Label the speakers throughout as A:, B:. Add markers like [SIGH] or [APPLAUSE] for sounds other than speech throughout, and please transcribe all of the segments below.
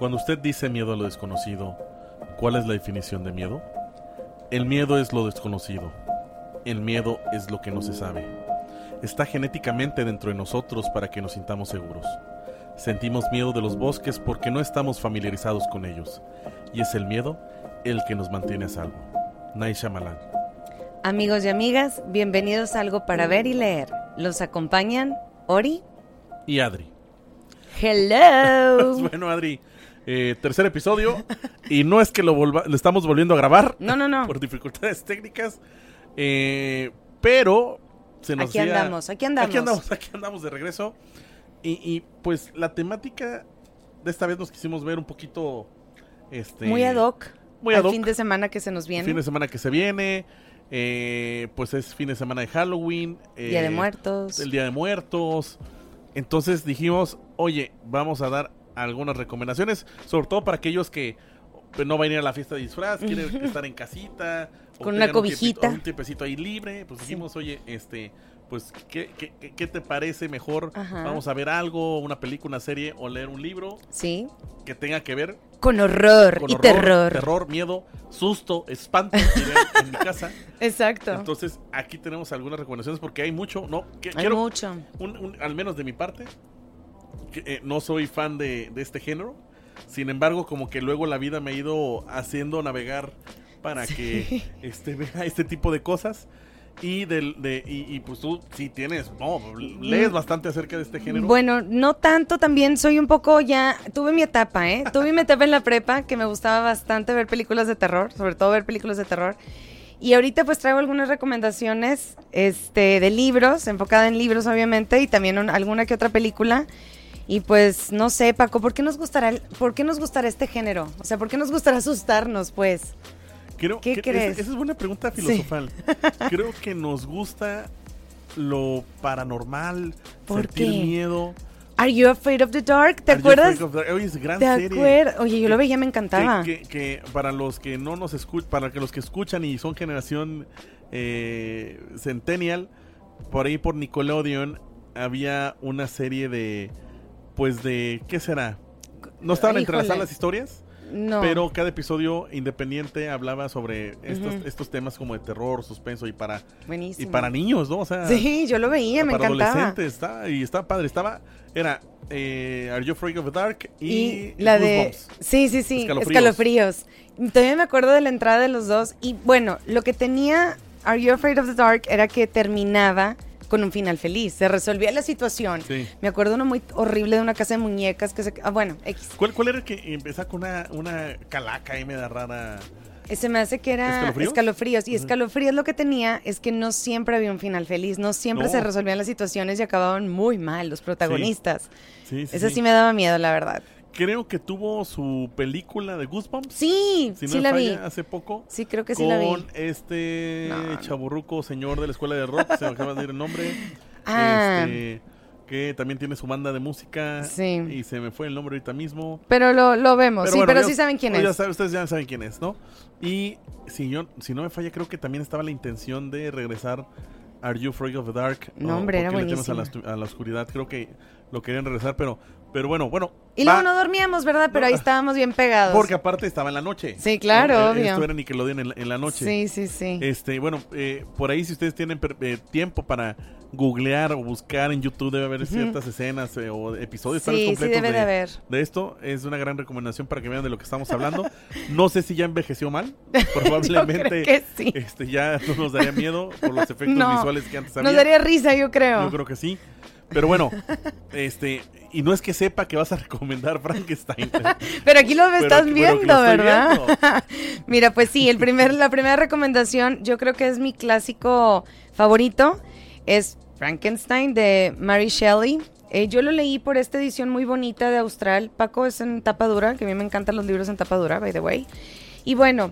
A: Cuando usted dice miedo a lo desconocido, ¿cuál es la definición de miedo? El miedo es lo desconocido. El miedo es lo que no se sabe. Está genéticamente dentro de nosotros para que nos sintamos seguros. Sentimos miedo de los bosques porque no estamos familiarizados con ellos. Y es el miedo el que nos mantiene a salvo. Naisha Malan.
B: Amigos y amigas, bienvenidos a Algo para Ver y Leer. Los acompañan Ori
A: y Adri.
B: Hello. [LAUGHS]
A: bueno, Adri, eh, tercer episodio. y no es que lo, lo estamos volviendo a grabar.
B: No, no, no. [LAUGHS]
A: Por dificultades técnicas. Eh, pero se nos
B: Aquí andamos, aquí andamos.
A: Aquí andamos, aquí andamos de regreso. Y, pues la temática de esta vez nos quisimos ver un poquito. Este,
B: muy ad hoc.
A: Muy ad hoc.
B: fin de semana que se nos viene.
A: Fin de semana que se viene. Eh, pues es fin de semana de Halloween.
B: Día de Muertos.
A: El Día de Muertos. Entonces dijimos, oye, vamos a dar algunas recomendaciones, sobre todo para aquellos que no van a ir a la fiesta de disfraz, quieren estar en casita. [LAUGHS]
B: Con una cobijita.
A: Un, tiempecito ahí libre. Pues dijimos, oye, este, pues, ¿qué, qué, qué te parece mejor? Vamos a ver algo, una película, una serie o leer un libro.
B: Sí.
A: Que tenga que ver.
B: Con horror y terror.
A: Terror, miedo, susto, espanto [LAUGHS] en mi casa.
B: Exacto.
A: Entonces, aquí tenemos algunas recomendaciones porque hay mucho, ¿no?
B: hay mucho.
A: al menos de mi parte, eh, no soy fan de, de, este género. Sin embargo, como que luego la vida me ha ido haciendo navegar para que este, vea este tipo de cosas. Y, del, de, y, pues tú sí tienes, no, lees bastante acerca de este género.
B: Bueno, no tanto, también soy un poco ya, tuve mi etapa, ¿eh? tuve mi etapa en la prepa que me gustaba bastante ver películas de terror, sobre todo ver películas de terror. Y ahorita pues traigo algunas recomendaciones este, de libros, enfocada en libros obviamente, y también alguna que otra película. Y pues no sé, Paco, ¿por qué nos gustará, por qué nos gustará este género? O sea, ¿por qué nos gustará asustarnos, pues?
A: ¿Qué crees? esa es una pregunta filosofal. [LAUGHS] Creo que nos gusta lo paranormal, sentir miedo.
B: Are You Afraid of the Dark? ¿Te acuerdas?
A: Oye, es gran serie.
B: Oye, yo lo veía, me encantaba.
A: Que, para los que no nos escuchan, para que los que escuchan y son generación eh, Centennial, por ahí por Nickelodeon había una serie de pues de, ¿qué será? ¿No estaban entrelazadas las historias?
B: No.
A: Pero cada episodio independiente hablaba sobre estos, estos temas como de terror, suspenso y para y para niños, ¿no? O sea,
B: sí, yo lo veía, me encantaba.
A: Adolescentes, está, y estaba padre, estaba era eh, Are You Afraid of the Dark y,
B: la de Sí, sí, sí, escalofríos. escalofríos. Todavía me acuerdo de la entrada de los dos y bueno, lo que tenía Are You Afraid of the Dark era que terminaba con un final feliz. Se resolvía la situación. Me acuerdo uno muy horrible de una casa de muñecas que se... Ah, bueno, X.
A: ¿Cuál, cuál era el que empezaba con una, una calaca ahí media rara?
B: Ese me hace que era escalofríos. Y escalofríos lo que tenía es que no siempre había un final feliz, no siempre se resolvían las situaciones y acababan muy mal los protagonistas. Sí. Sí me daba miedo, la verdad
A: creo que tuvo su película de Goosebumps.
B: Sí, sí la vi.
A: Hace poco.
B: Sí, creo que sí la vi.
A: Con este chaburruco señor de la escuela de rock, se me acaba de decir el nombre.
B: Ah.
A: Este, que también tiene su banda de música.
B: Sí.
A: Y se me fue el nombre ahorita mismo.
B: Pero lo, lo vemos, sí, pero sí saben quién es.
A: ustedes ya saben quién es, ¿no? Y si, yo, si no me falla, creo que también estaba la intención de regresar Are You Afraid of the Dark?
B: No, hombre, era buenísimo.
A: A la, a la oscuridad, creo que lo querían regresar, pero pero bueno, bueno.
B: Y luego no dormíamos, ¿verdad? Pero ahí estábamos bien pegados.
A: Porque aparte estaba en la noche.
B: Sí, claro,
A: ¿no?
B: obvio.
A: Esto era Nickelodeon en, en la noche.
B: Sí, sí, sí.
A: Este, bueno, eh, por ahí si ustedes tienen eh, tiempo para googlear o buscar en YouTube debe haber ciertas escenas eh, o episodios
B: sí, completos sí debe de, haber.
A: de esto. Es una gran recomendación para que vean de lo que estamos hablando. [LAUGHS] No sé si ya envejeció mal. Probablemente [LAUGHS]
B: que sí.
A: este, ya no nos daría miedo por los [LAUGHS] efectos visuales que antes había.
B: Nos daría risa, yo creo.
A: Yo creo que sí. Pero bueno, este, y no es que sepa que vas a recomendar Frankenstein. [LAUGHS]
B: pero aquí lo estás viendo, ¿verdad? [LAUGHS] Mira, pues sí, el primer, la primera recomendación, yo creo que es mi clásico favorito, es Frankenstein de Mary Shelley. Eh, yo lo leí por esta edición muy bonita de Austral. Paco es en tapa dura, que a mí me encantan los libros en tapa dura, by the way. Y bueno,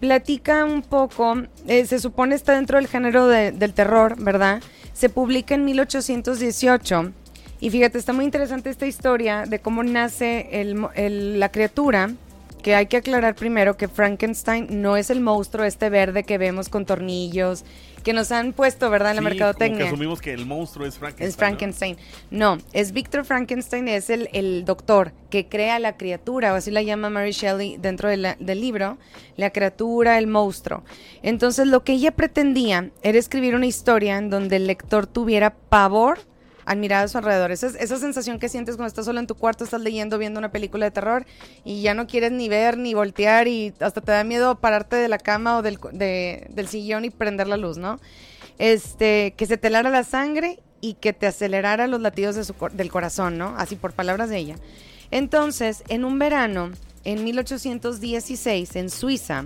B: platica un poco, eh, se supone está dentro del género del terror, ¿verdad? Se publica en 1818 y fíjate, está muy interesante esta historia de cómo nace la criatura que hay que aclarar primero que Frankenstein no es el monstruo este verde que vemos con tornillos, que nos han puesto, ¿verdad? En la mercadotecnia.
A: Como que asumimos que el monstruo es Frankenstein.
B: Es Frankenstein. No, es Victor Frankenstein, es el, el, doctor que crea la criatura, o así la llama Mary Shelley dentro del libro, la criatura, el monstruo. Entonces, lo que ella pretendía era escribir una historia en donde el lector tuviera pavor al mirar a su alrededor. Esa, esa sensación que sientes cuando estás solo en tu cuarto, estás leyendo, viendo una película de terror y ya no quieres ni ver ni voltear y hasta te da miedo pararte de la cama o del, del sillón y prender la luz, ¿no? Este, que se te lara la sangre y que te acelerara los latidos de su, del corazón, ¿no? Así por palabras de ella. Entonces, en un verano, en 1816, en Suiza,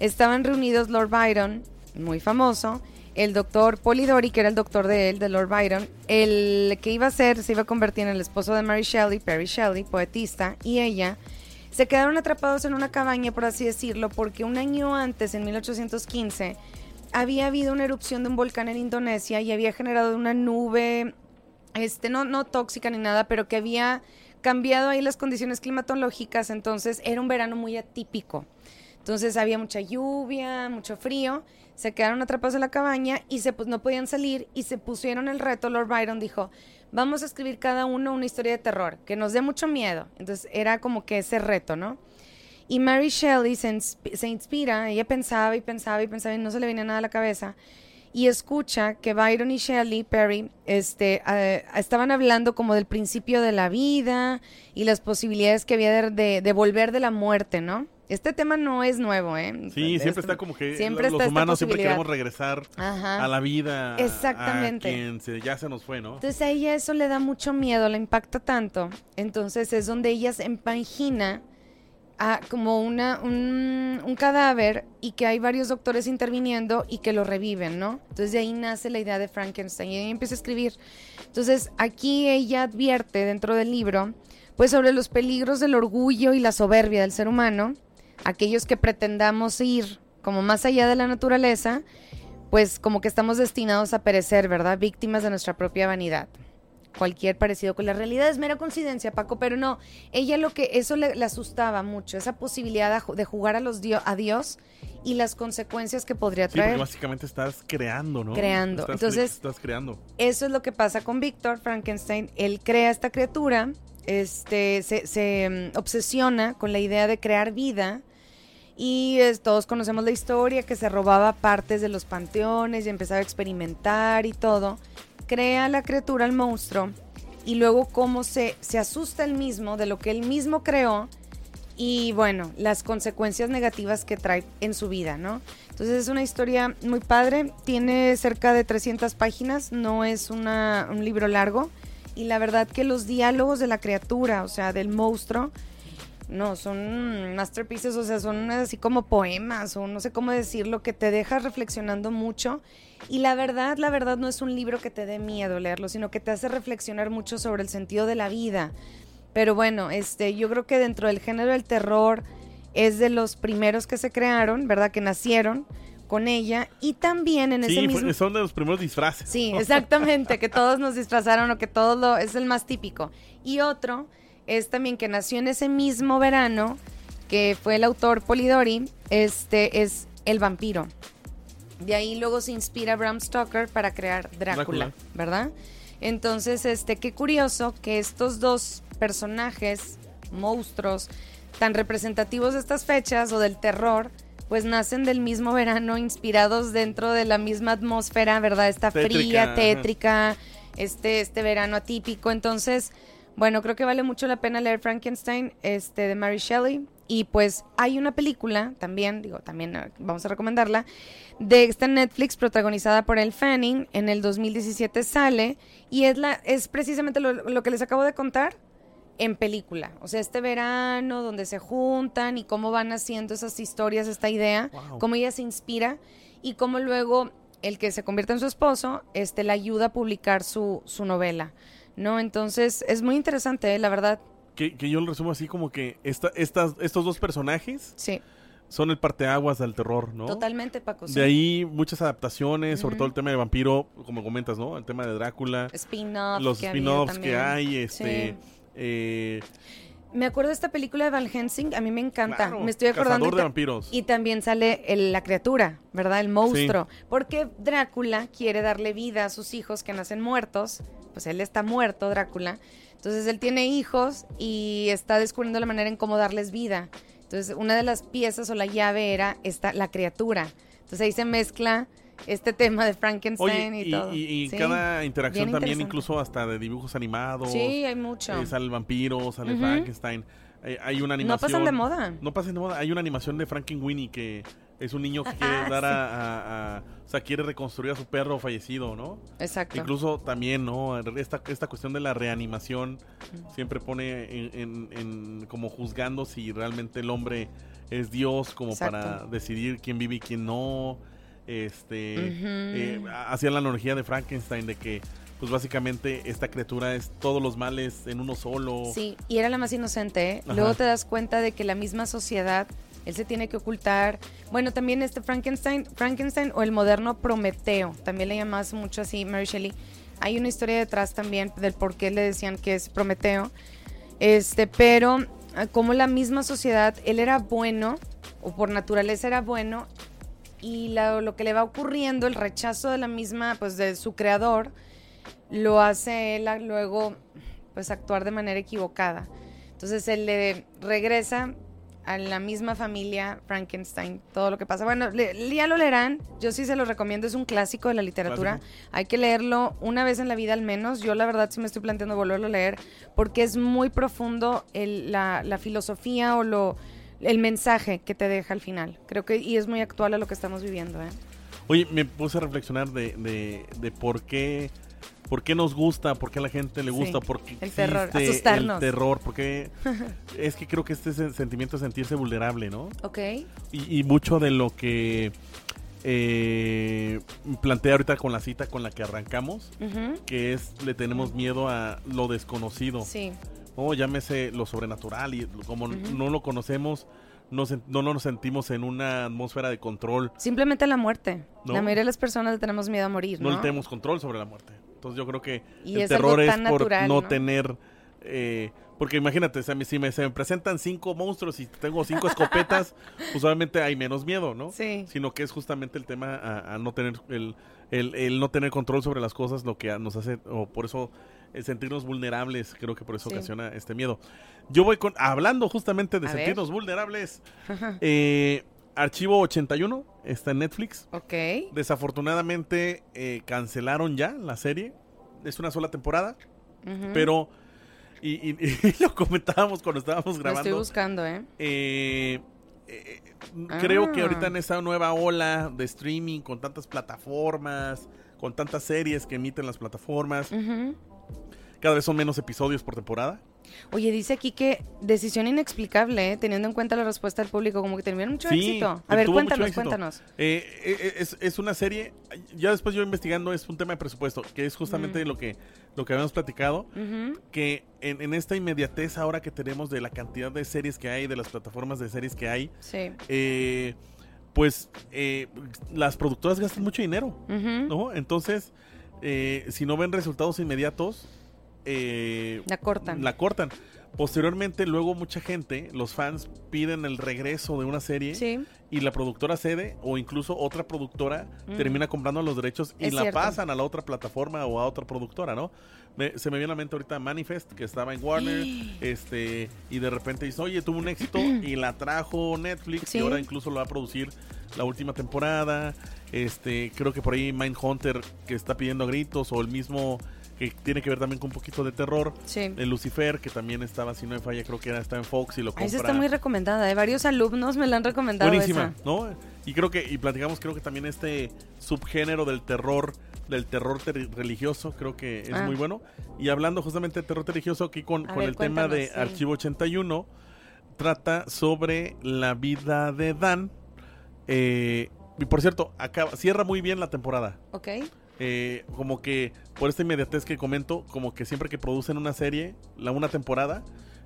B: estaban reunidos Lord Byron, muy famoso, el doctor Polidori, que era el doctor de él, de Lord Byron, el que iba a ser, se iba a convertir en el esposo de Mary Shelley, Perry Shelley, poetista, y ella, se quedaron atrapados en una cabaña, por así decirlo, porque un año antes, en 1815, había habido una erupción de un volcán en Indonesia y había generado una nube, este, no, no tóxica ni nada, pero que había cambiado ahí las condiciones climatológicas, entonces era un verano muy atípico. Entonces había mucha lluvia, mucho frío, se quedaron atrapados en la cabaña y se, pues, no podían salir y se pusieron el reto. Lord Byron dijo, vamos a escribir cada uno una historia de terror, que nos dé mucho miedo. Entonces era como que ese reto, ¿no? Y Mary Shelley se, inspira, ella pensaba y pensaba y pensaba y no se le venía nada a la cabeza. Y escucha que Byron y Shelley Perry este, eh, estaban hablando como del principio de la vida y las posibilidades que había de, de volver de la muerte, ¿no? Este tema no es nuevo, ¿eh?
A: Sí, siempre está como que los humanos siempre queremos regresar a la vida.
B: Exactamente.
A: A quien ya se nos fue, ¿no?
B: Entonces a ella eso le da mucho miedo, le impacta tanto. Entonces es donde ella se empagina a como una, un, un, cadáver y que hay varios doctores interviniendo y que lo reviven, ¿no? Entonces de ahí nace la idea de Frankenstein y ella empieza a escribir. Entonces aquí ella advierte dentro del libro pues sobre los peligros del orgullo y la soberbia del ser humano aquellos que pretendamos ir como más allá de la naturaleza, pues como que estamos destinados a perecer, ¿verdad? Víctimas de nuestra propia vanidad. Cualquier parecido con la realidad es mera coincidencia, Paco, pero no, ella lo que eso le, asustaba mucho, esa posibilidad de jugar a, los a Dios y las consecuencias que podría traer.
A: Sí, básicamente estás creando, ¿no?
B: Creando. Entonces,
A: estás creando.
B: Eso es lo que pasa con Víctor Frankenstein. Él crea esta criatura, este, se, se mm, obsesiona con la idea de crear vida y todos conocemos la historia, que se robaba partes de los panteones y empezaba a experimentar y todo. Crea la criatura, el monstruo, y luego cómo se, se asusta él mismo de lo que él mismo creó y bueno, las consecuencias negativas que trae en su vida, ¿no? Entonces es una historia muy padre, tiene cerca de 300 páginas, no es un libro largo y la verdad que los diálogos de la criatura, o sea, del monstruo, no, son masterpieces, o sea, son así como poemas o no sé cómo decirlo, que te dejas reflexionando mucho. Y la verdad, la verdad no es un libro que te dé miedo leerlo, sino que te hace reflexionar mucho sobre el sentido de la vida. Pero bueno, este, yo creo que dentro del género del terror es de los primeros que se crearon, ¿verdad? Que nacieron con ella y también en ese mismo...
A: son de los primeros disfraces.
B: Sí, [LAUGHS] exactamente, que todos nos disfrazaron o que todos lo... es el más típico. Y otro es también que nació en ese mismo verano, que fue el autor Polidori, este es El vampiro. De ahí luego se inspira Bram Stoker para crear Drácula, ¿verdad? Entonces, este, qué curioso que estos dos personajes, monstruos, tan representativos de estas fechas o del terror, pues nacen del mismo verano, inspirados dentro de la misma atmósfera, ¿verdad? Esta fría, tétrica, este, este verano atípico. Entonces, bueno, creo que vale mucho la pena leer Frankenstein este, de Mary Shelley. Y pues hay una película también, digo, también eh, vamos a recomendarla, de esta Netflix protagonizada por Elle Fanning. En el 2017 sale y es, la, es precisamente lo, que les acabo de contar en película. O sea, este verano donde se juntan y cómo van haciendo esas historias, esta idea, cómo ella se inspira y cómo luego el que se convierte en su esposo este, la ayuda a publicar su, su novela. ¿No? Entonces es muy interesante, ¿eh? la verdad.
A: Que, yo lo resumo así como que esta, estas, estos dos personajes sí. son el parteaguas del terror, ¿no?
B: Totalmente, Paco.
A: De ahí muchas adaptaciones, sobre todo el tema de vampiro, como comentas, ¿no? El tema de Drácula.
B: Spin-offs.
A: Los spin-offs que hay, este... Eh,
B: Me acuerdo de esta película de Van Helsing, a mí me encanta. me estoy acordando.
A: De vampiros.
B: Y también sale la criatura, ¿verdad? El monstruo. Porque Drácula quiere darle vida a sus hijos que nacen muertos. Pues él está muerto, Drácula. Entonces él tiene hijos y está descubriendo la manera en cómo darles vida. Entonces una de las piezas o la llave era esta, la criatura. Entonces ahí se mezcla este tema de Frankenstein y, todo.
A: Y, cada interacción también, incluso hasta de dibujos animados.
B: Sí, hay mucho.
A: Eh, sale el vampiro, sale Frankenstein. Eh, hay una animación.
B: No pasan de moda.
A: No pasan de moda. Hay una animación de Frankenweenie que es un niño que quiere dar a, O sea, quiere reconstruir a su perro fallecido, ¿no?
B: Exacto.
A: Incluso también, ¿no? Esta, esta cuestión de la reanimación siempre pone en, como juzgando si realmente el hombre es Dios, como para decidir quién vive y quién no este eh, hacía la analogía de Frankenstein de que pues básicamente esta criatura es todos los males en uno solo.
B: Sí, y era la más inocente. ¿eh? Luego te das cuenta de que la misma sociedad, él se tiene que ocultar. Bueno, también este Frankenstein, Frankenstein o el moderno Prometeo, también le llamas mucho así Mary Shelley. Hay una historia detrás también del por qué le decían que es Prometeo. Este, pero ah, como la misma sociedad, él era bueno, o por naturaleza era bueno, y lo que le va ocurriendo, el rechazo de la misma, pues de su creador, lo hace él luego pues actuar de manera equivocada. Entonces él le regresa a la misma familia Frankenstein, todo lo que pasa. Bueno, ya lo leerán, yo sí se lo recomiendo, es un clásico de la literatura, hay que leerlo una vez en la vida al menos, yo la verdad sí me estoy planteando volverlo a leer, porque es muy profundo la, la filosofía o lo el mensaje que te deja al final. Creo que y es muy actual a lo que estamos viviendo. ¿eh?
A: Oye, me puse a reflexionar de, de, por qué por qué nos gusta, por qué a la gente le gusta, por qué
B: el terror, asustarnos.
A: El terror, porque [LAUGHS] es que creo que este es el sentimiento de sentirse vulnerable, ¿no?
B: Ok.
A: Y, mucho de lo que eh, plantea ahorita con la cita con la que arrancamos, que es le tenemos miedo a lo desconocido.
B: Sí
A: o llámese lo sobrenatural y como no lo conocemos, no, no, nos sentimos en una atmósfera de control.
B: Simplemente la muerte. La mayoría de las personas tenemos miedo a morir. No,
A: no tenemos control sobre la muerte. Entonces yo creo que el terror es por no, tener... Eh, porque imagínate, si me, se me presentan cinco monstruos y tengo cinco escopetas, [LAUGHS] usualmente hay menos miedo, ¿no?
B: Sí.
A: Sino que es justamente el tema a, no tener el, el, no tener control sobre las cosas lo que nos hace, o por eso el sentirnos vulnerables, creo que por eso ocasiona este miedo. Yo voy con, hablando justamente de sentirnos vulnerables, [LAUGHS] eh, Archivo 81 está en Netflix.
B: Ok.
A: Desafortunadamente eh, cancelaron ya la serie. Es una sola temporada. Pero, [LAUGHS] y, lo comentábamos cuando estábamos grabando.
B: Lo estoy buscando, ¿eh?
A: eh, creo que ahorita en ah. esa nueva ola de streaming con tantas plataformas, con tantas series que emiten las plataformas, cada vez son menos episodios por temporada.
B: Oye, dice aquí que decisión inexplicable, ¿eh? teniendo en cuenta la respuesta del público, como que tuvieron mucho éxito. A ver, cuéntanos, cuéntanos.
A: Eh, eh, es, es, una serie, ya después yo investigando, es un tema de presupuesto, que es justamente mm. lo que lo que habíamos platicado, que en, esta inmediatez ahora que tenemos de la cantidad de series que hay, de las plataformas de series que hay, pues las productoras gastan mucho dinero, ¿no? Entonces, si no ven resultados inmediatos, eh,
B: la cortan.
A: La cortan. Posteriormente, luego mucha gente, los fans piden el regreso de una serie y la productora cede o incluso otra productora mm. termina comprando los derechos y la pasan a la otra plataforma o a otra productora, ¿no? se me viene a la mente ahorita Manifest, que estaba en Warner, [GASPS] este y de repente dice, oye, tuvo un éxito [CLEARS THROAT] y la trajo Netflix y ahora incluso lo va a producir la última temporada. Este, creo que por ahí Mindhunter que está pidiendo gritos o el mismo que tiene que ver también con un poquito de terror.
B: Sí.
A: El Lucifer, que también estaba, si no me falla, creo que era, está en Fox y lo compra.
B: Esa está muy recomendada, ¿eh? varios alumnos me la han recomendado.
A: Buenísima, ¿no? Y creo que, y platicamos, creo que también este subgénero del terror, del terror religioso, creo que es ah. muy bueno. Y hablando justamente de terror religioso, aquí con, con el tema de Archivo 81, trata sobre la vida de Dan. Eh, y por cierto, acaba, cierra muy bien la temporada.
B: Ok.
A: Eh, como que por esta inmediatez que comento, como que siempre que producen una serie, la una temporada,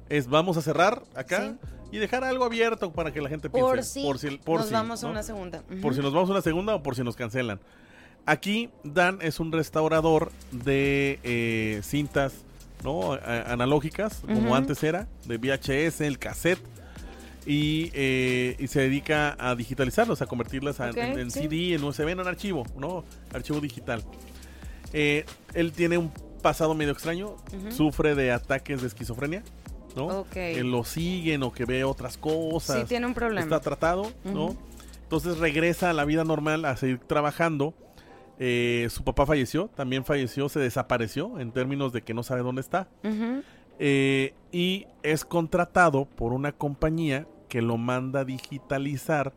A: es vamos a cerrar acá y dejar algo abierto para que la gente piense.
B: Por si, por si nos vamos a una segunda.
A: Por si nos vamos a una segunda o por si nos cancelan. Aquí Dan es un restaurador de eh, cintas ¿no? analógicas, como antes era, de VHS, el cassette. Y, eh, y, se dedica a digitalizarlos, a convertirlas en, CD, en USB, en un archivo, ¿no? Archivo digital. Eh, él tiene un pasado medio extraño, sufre de ataques de esquizofrenia, ¿no? Que lo siguen o que ve otras cosas.
B: Sí, tiene un problema.
A: Está tratado, ¿no? Entonces regresa a la vida normal, a seguir trabajando. Eh, su papá falleció, también falleció, se desapareció en términos de que no sabe dónde está. Eh, y es contratado por una compañía que lo manda a digitalizar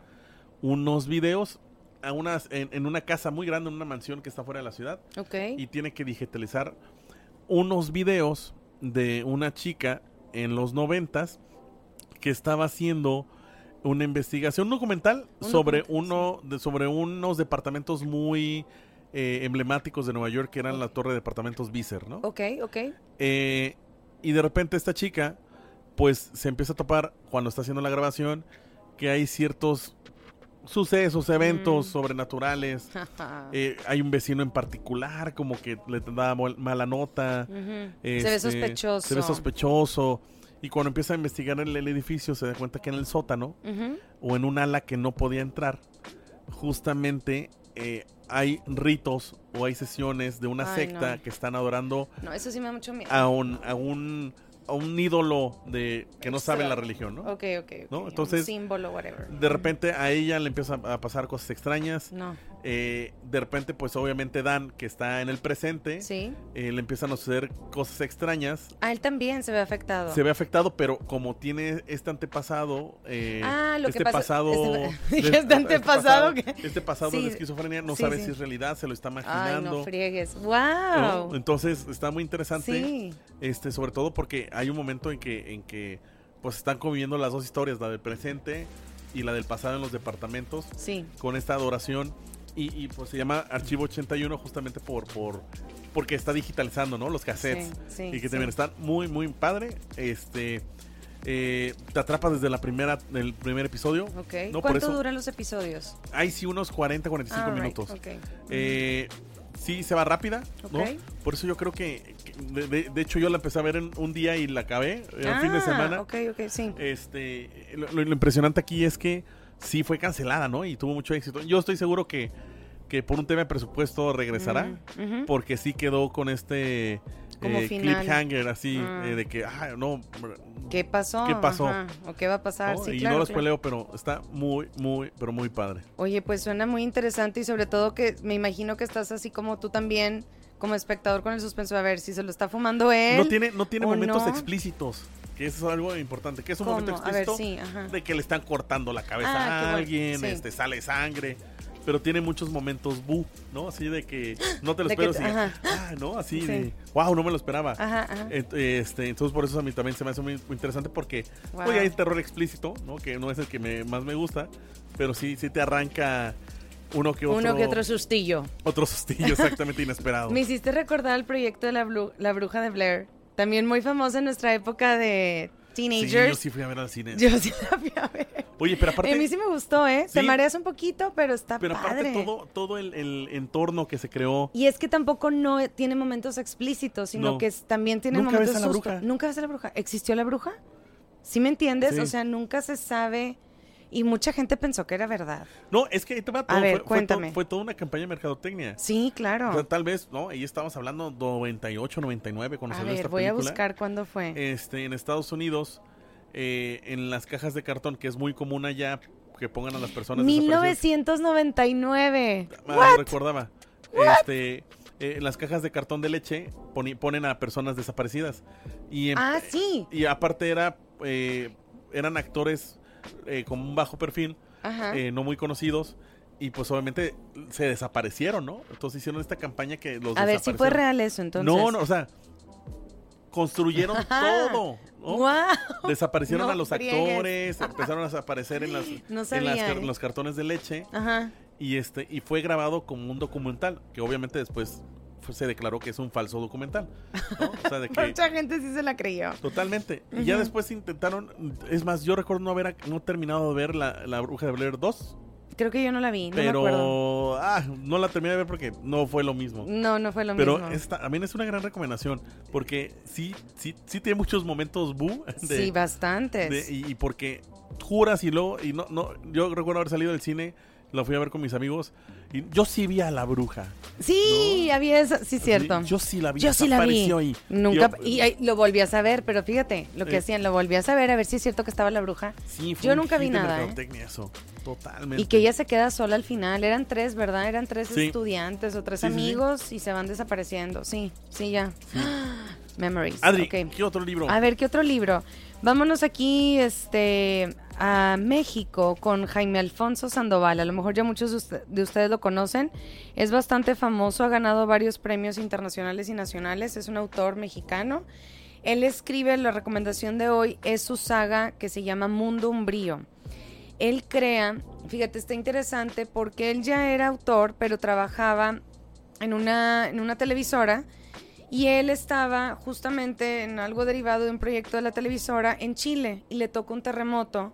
A: unos videos a unas, en, una casa muy grande, en una mansión que está fuera de la ciudad. Y tiene que digitalizar unos videos de una chica en los noventas que estaba haciendo una investigación, un documental sobre uno, de, sobre unos departamentos muy eh, emblemáticos de Nueva York que eran la torre de departamentos Viser, ¿no?
B: Ok, ok.
A: Eh, y de repente esta chica, pues se empieza a topar cuando está haciendo la grabación que hay ciertos sucesos, eventos mm. sobrenaturales. [LAUGHS] Eh, hay un vecino en particular como que le da mala nota.
B: se ve este, sospechoso.
A: Se ve sospechoso. Y cuando empieza a investigar el, el edificio se da cuenta que en el sótano o en un ala que no podía entrar, justamente eh, hay ritos o hay sesiones de una secta que están adorando
B: no, eso sí me da mucho miedo.
A: a un, a un a un ídolo de que no sabe la religión, ¿no?
B: Ok, ok.
A: ¿no? Entonces,
B: un símbolo, whatever.
A: De repente a ella le empiezan a pasar cosas extrañas.
B: No.
A: Eh, de repente, pues obviamente Dan, que está en el presente,
B: sí.
A: Eh, le empiezan a suceder cosas extrañas.
B: A él también se ve afectado.
A: Se ve afectado, pero como tiene este antepasado,
B: eh, ah, lo
A: este
B: que
A: pasado, [LAUGHS] [LAUGHS]
B: este, este, antepasado,
A: este pasado de esquizofrenia, no sabe si es realidad, se lo está imaginando.
B: Ay, no friegues. Wow.
A: Entonces está muy interesante, este, sobre todo porque hay un momento en que, en que, pues están conviviendo las dos historias, la del presente y la del pasado en los departamentos,
B: sí.
A: con esta adoración y, pues se llama Archivo 81 justamente por, por porque está digitalizando, ¿no? Los cassettes. y que también están muy, muy padre. Este. Eh, te atrapa desde la primera el primer episodio.
B: ¿Cuánto duran los episodios?
A: Hay sí unos 40, 45 ah, minutos. Eh, sí, se va rápida, ¿no? Por eso yo creo que, de, hecho yo la empecé a ver en un día y la acabé, en fin de ah, semana.
B: Ok, ok, sí.
A: Este, lo impresionante aquí es que sí fue cancelada, ¿no? Y tuvo mucho éxito. Yo estoy seguro que, que por un tema de presupuesto regresará, porque sí quedó con este
B: Como
A: eh, cliffhanger así, ah. eh, de que, ah, no.
B: ¿Qué pasó?
A: ¿Qué pasó?
B: ¿O qué va a pasar?
A: y no lo spoileo, pero está muy, muy, pero muy padre.
B: Oye, pues suena muy interesante y sobre todo que me imagino que estás así como tú también como espectador con el suspenso a ver si se lo está fumando él.
A: No tiene, no tiene momentos explícitos que eso es algo importante, que es un momento explícito de que le están cortando la cabeza ah, a alguien, este sale sangre, pero tiene muchos momentos bu, ¿no? Así de que no te lo [GASPS] espero, así, ah, ¿no? Así de, wow, no me lo esperaba. Este, entonces por eso a mí también se me hace muy, interesante porque wow. hay terror explícito, ¿no? Que no es el que me, más me gusta, pero sí, sí te arranca uno que otro.
B: Uno que otro sustillo.
A: Otro sustillo, exactamente inesperado. [LAUGHS]
B: Me hiciste recordar el proyecto de la, la bruja de Blair. También muy famosa en nuestra época de teenagers. Sí,
A: yo sí fui a ver al cine.
B: Yo sí la fui a ver.
A: Oye, pero aparte...
B: A mí sí me gustó, ¿eh? Te mareas un poquito, pero está
A: pero
B: padre.
A: Pero aparte todo, todo el, entorno que se creó...
B: Y es que tampoco no tiene momentos explícitos, sino que también tiene
A: ¿Nunca
B: momentos...
A: Ves a la bruja?
B: ¿Nunca ves a la bruja? ¿Existió la bruja? ¿Sí me entiendes? O sea, nunca se sabe y mucha gente pensó que era verdad.
A: No, es que todo, a ver, fue, cuéntame. Fue, toda una campaña de mercadotecnia.
B: Sí, claro.
A: tal vez, ¿no? Ahí estábamos hablando 98, 99 cuando
B: a
A: salió
B: ver, voy a buscar cuándo fue.
A: Este, en Estados Unidos, eh, en las cajas de cartón, que es muy común allá que pongan a las personas
B: 1999.
A: Ah, recordaba. Este, eh, en las cajas de cartón de leche ponen a personas desaparecidas. Y
B: ah, sí.
A: Y aparte era, eh, eran actores eh, con un bajo perfil, eh, no muy conocidos, y pues obviamente se desaparecieron, ¿no? Entonces hicieron esta campaña que los
B: A ver si fue real eso entonces.
A: No, no, o sea, construyeron [LAUGHS] todo. Desaparecieron a los actores, empezaron a desaparecer en, las, [LAUGHS] en, los cartones de leche. Y este y fue grabado como un documental, que obviamente después se declaró que es un falso documental. [LAUGHS]
B: Mucha gente sí se la creyó.
A: Totalmente. Y ya después intentaron, es más, yo recuerdo no haber no terminado de ver la, la Bruja de Blair 2
B: Creo que yo no la vi, no
A: pero,
B: me acuerdo.
A: ah, no la terminé de ver porque no fue lo mismo.
B: No, no fue lo
A: pero
B: mismo.
A: Pero también es una gran recomendación porque sí, sí, sí tiene muchos momentos bu. [LAUGHS]
B: sí, bastantes.
A: y, y, porque juras y luego, y no, no, yo recuerdo haber salido del cine lo fui a ver con mis amigos y yo sí vi a la bruja.
B: Sí, había eso, sí, cierto.
A: Yo sí la vi.
B: Yo sí la vi.
A: Ahí.
B: Nunca, y lo volví a saber, pero fíjate, lo que hacían, lo volví a saber, a ver si es cierto que estaba la bruja.
A: Sí, fue
B: Yo nunca vi nada. ¿eh?
A: Eso, totalmente.
B: Y que ella se queda sola al final. Eran tres, ¿verdad? Eran tres estudiantes o tres amigos y se van desapareciendo. Sí, sí, ya. Memories.
A: Adri, ¿qué otro libro?
B: A ver, ¿qué otro libro? Vámonos aquí, este a México con Jaime Alfonso Sandoval. A lo mejor ya muchos de ustedes lo conocen. Es bastante famoso, ha ganado varios premios internacionales y nacionales. Es un autor mexicano. Él escribe, la recomendación de hoy es su saga que se llama Mundo Umbrío. Él crea, fíjate, está interesante porque él ya era autor, pero trabajaba en una, en una televisora y él estaba justamente en algo derivado de un proyecto de la televisora en Chile y le tocó un terremoto.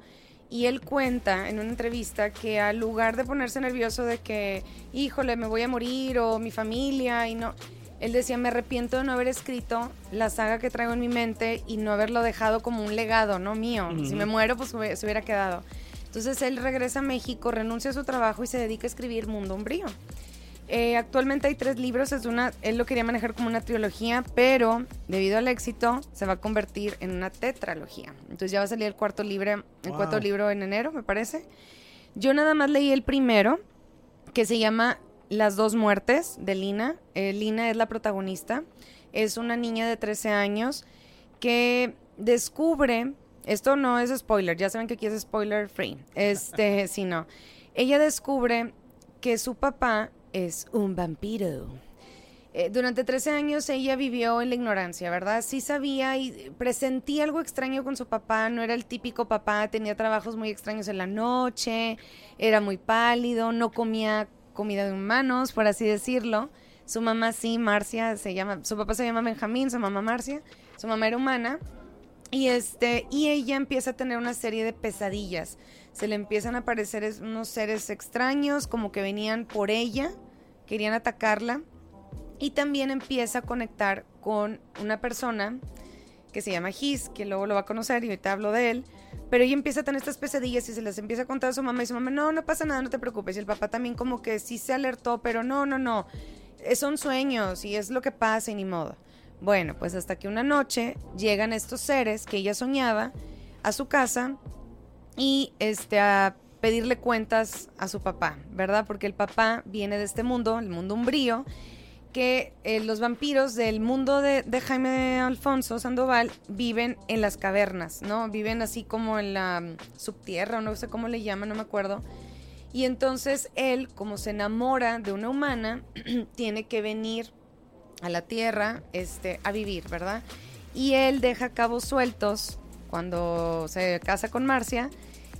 B: Y él cuenta en una entrevista que al lugar de ponerse nervioso de que, híjole, me voy a morir o mi familia y no, él decía, me arrepiento de no haber escrito la saga que traigo en mi mente y no haberlo dejado como un legado, no mío. Si me muero, pues se hubiera quedado. Entonces él regresa a México, renuncia a su trabajo y se dedica a escribir Mundo Umbrío. Eh, actualmente hay tres libros, es una, él lo quería manejar como una trilogía, pero debido al éxito se va a convertir en una tetralogía. Entonces ya va a salir el cuarto libro, el cuarto libro en enero, me parece. Yo nada más leí el primero, que se llama Las dos muertes de Lina. Eh, Lina es la protagonista. Es una niña de 13 años que descubre, esto no es spoiler, ya saben que aquí es spoiler free. Este, [LAUGHS] si no. Ella descubre que su papá es un vampiro. Eh, durante 13 años ella vivió en la ignorancia, ¿verdad? Sí sabía y presentía algo extraño con su papá, no era el típico papá, tenía trabajos muy extraños en la noche, era muy pálido, no comía comida de humanos, por así decirlo. Su mamá sí, Marcia, se llama, su papá se llama Benjamín, su mamá Marcia, su mamá era humana. Y este, y ella empieza a tener una serie de pesadillas. Se le empiezan a aparecer unos seres extraños, como que venían por ella querían atacarla. Y también empieza a conectar con una persona que se llama Gis, que luego lo va a conocer y ahorita hablo de él, pero ella empieza a tener estas pesadillas y se las empieza a contar a su mamá y su mamá, no, no pasa nada, no te preocupes, y el papá también como que sí se alertó, pero no, no, no, son sueños y es lo que pasa y ni modo. Bueno, pues hasta que una noche llegan estos seres que ella soñaba a su casa y este, a pedirle cuentas a su papá, ¿verdad? Porque el papá viene de este mundo, el mundo umbrío, que eh, los vampiros del mundo de, Jaime Alfonso Sandoval viven en las cavernas, ¿no? Viven así como en la mm, subtierra, no sé cómo le llaman, no me acuerdo. Y entonces él, como se enamora de una humana, [CLEARS THROAT] tiene que venir a la tierra este, a vivir, ¿verdad? Y él deja cabos sueltos cuando se casa con Marcia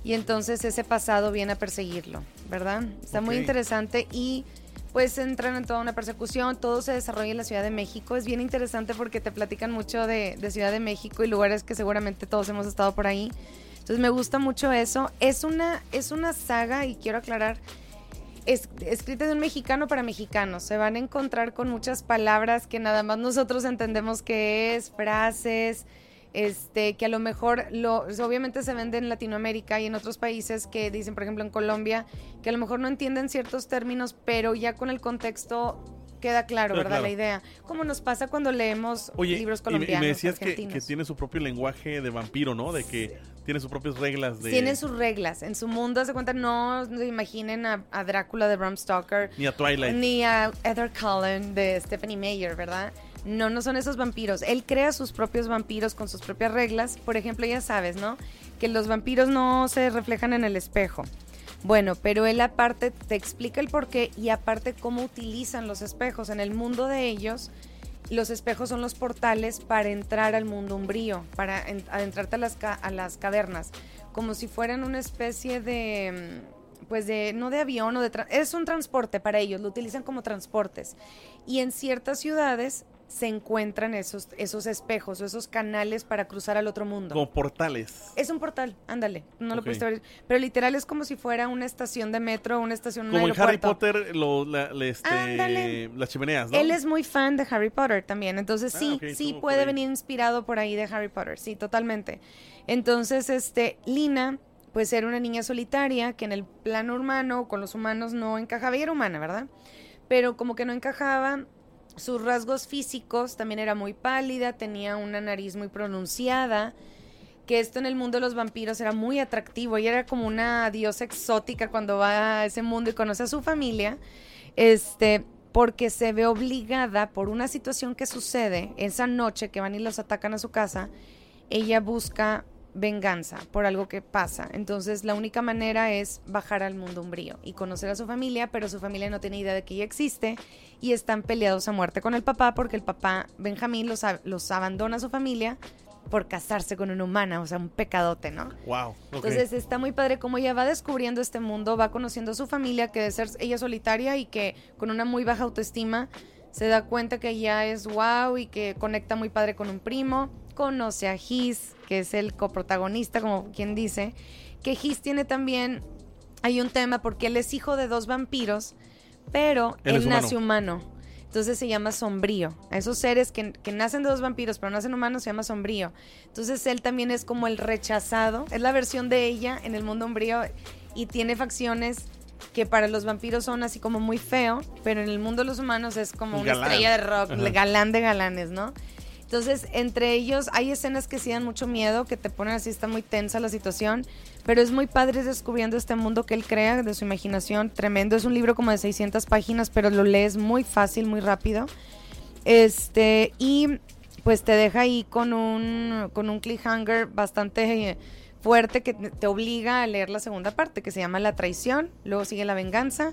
B: y entonces ese pasado viene a perseguirlo, ¿verdad? Está muy interesante y pues entran en toda una persecución, todo se desarrolla en la Ciudad de México, es bien interesante porque te platican mucho de, Ciudad de México y lugares que seguramente todos hemos estado por ahí. Entonces me gusta mucho eso. Es una, es una saga, y quiero aclarar, es, escrita de un mexicano para mexicanos. Se van a encontrar con muchas palabras que nada más nosotros entendemos que es, frases, este, que a lo mejor, lo, obviamente se vende en Latinoamérica y en otros países que dicen, por ejemplo, en Colombia, que a lo mejor no entienden ciertos términos, pero ya con el contexto queda claro, ¿verdad? La idea. Como nos pasa cuando leemos libros colombianos.
A: Y me decías que, tiene su propio lenguaje de vampiro, ¿no? De que tiene sus propias reglas. De...
B: Tiene sus reglas. En su mundo, se cuenta, no se imaginen a, a, Drácula de Bram Stoker.
A: Ni a Twilight.
B: Ni a Heather Cullen de Stephanie Meyer, ¿verdad? No, no son esos vampiros. Él crea sus propios vampiros con sus propias reglas. Por ejemplo, ya sabes, ¿no? Que los vampiros no se reflejan en el espejo. Bueno, pero él aparte te explica el por qué y aparte cómo utilizan los espejos. En el mundo de ellos, los espejos son los portales para entrar al mundo umbrío, para adentrarte a las, a las cavernas, como si fueran una especie de pues de, no de avión o de... Es un transporte para ellos, lo utilizan como transportes. Y en ciertas ciudades se encuentran esos, esos espejos o esos canales para cruzar al otro mundo.
A: Como portales.
B: Es un portal, ándale, no lo pudiste ver. Pero literal es como si fuera una estación de metro, una estación
A: Como en Harry Potter, este, las chimeneas, ¿no?
B: Él es muy fan de Harry Potter también, entonces ah, sí, sí puede venir inspirado por ahí de Harry Potter, sí, totalmente. Entonces, este, Lina, pues era una niña solitaria que en el plano humano, con los humanos, no encajaba, y era humana, ¿verdad? Pero como que no encajaba sus rasgos físicos también era muy pálida, tenía una nariz muy pronunciada, que esto en el mundo de los vampiros era muy atractivo. y era como una diosa exótica cuando va a ese mundo y conoce a su familia, este, porque se ve obligada por una situación que sucede esa noche que van y los atacan a su casa. Ella busca venganza por algo que pasa. Entonces la única manera es bajar al mundo umbrío y conocer a su familia, pero su familia no tiene idea de que ella existe y están peleados a muerte con el papá porque el papá Benjamín los, los abandona a su familia por casarse con una humana, o sea, un pecadote, ¿no?
A: Wow.
B: Entonces está muy padre cómo ella va descubriendo este mundo, va conociendo a su familia, que de ser ella solitaria y que con una muy baja autoestima se da cuenta que ella es wow y que conecta muy padre con un primo conoce a His, que es el coprotagonista, como quien dice, que His tiene también, hay un tema porque él es hijo de dos vampiros, pero él, nace humano. Entonces se llama sombrío. A esos seres que, que, nacen de dos vampiros pero nacen humanos se llama sombrío. Entonces él también es como el rechazado. Es la versión de ella en el mundo sombrío y tiene facciones que para los vampiros son así como muy feo, pero en el mundo de los humanos es como una estrella de rock, galán de galanes, ¿no? Entonces, entre ellos hay escenas que sí dan mucho miedo, que te ponen así, está muy tensa la situación, pero es muy padre descubriendo este mundo que él crea de su imaginación, tremendo. Es un libro como de 600 páginas, pero lo lees muy fácil, muy rápido. Este, y pues te deja ahí con un, con un cliffhanger bastante fuerte que te obliga a leer la segunda parte, que se llama La traición, luego sigue La venganza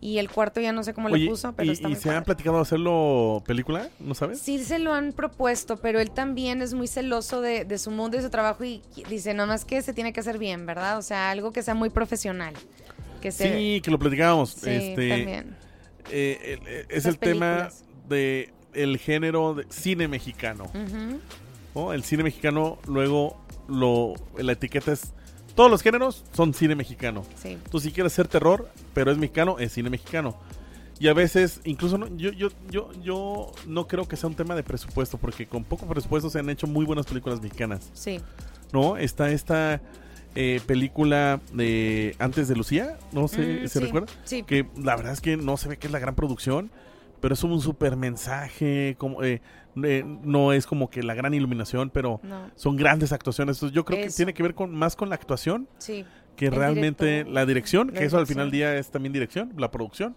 B: y el cuarto ya no sé cómo le puso, pero
A: ¿y,
B: está
A: ¿Y se han platicado hacerlo película? ¿No sabes?
B: Sí se lo han propuesto, pero él también es muy celoso de, su mundo y su trabajo y dice, nomás que se tiene que hacer bien, ¿verdad? O sea, algo que sea muy profesional. Que
A: Sí, que lo platicábamos. Sí, este, también. Eh, eh, es el tema de el género de cine mexicano. El cine mexicano luego lo la etiqueta es todos los géneros son cine mexicano. Sí. Tú si quieres ser terror, pero es mexicano, es cine mexicano. Y a veces, incluso no, yo, yo, yo, yo no creo que sea un tema de presupuesto, porque con poco presupuesto se han hecho muy buenas películas mexicanas.
B: Sí.
A: ¿No? Está esta eh, película de Antes de Lucía, no sé, ¿se recuerda?
B: Sí.
A: Que la verdad es que no se ve que es la gran producción, pero es un super mensaje, como, eh, eh, no es como que la gran iluminación, pero son grandes actuaciones. Entonces yo creo que tiene que ver con más con la actuación que realmente la dirección, que eso al final del día es también dirección, la producción.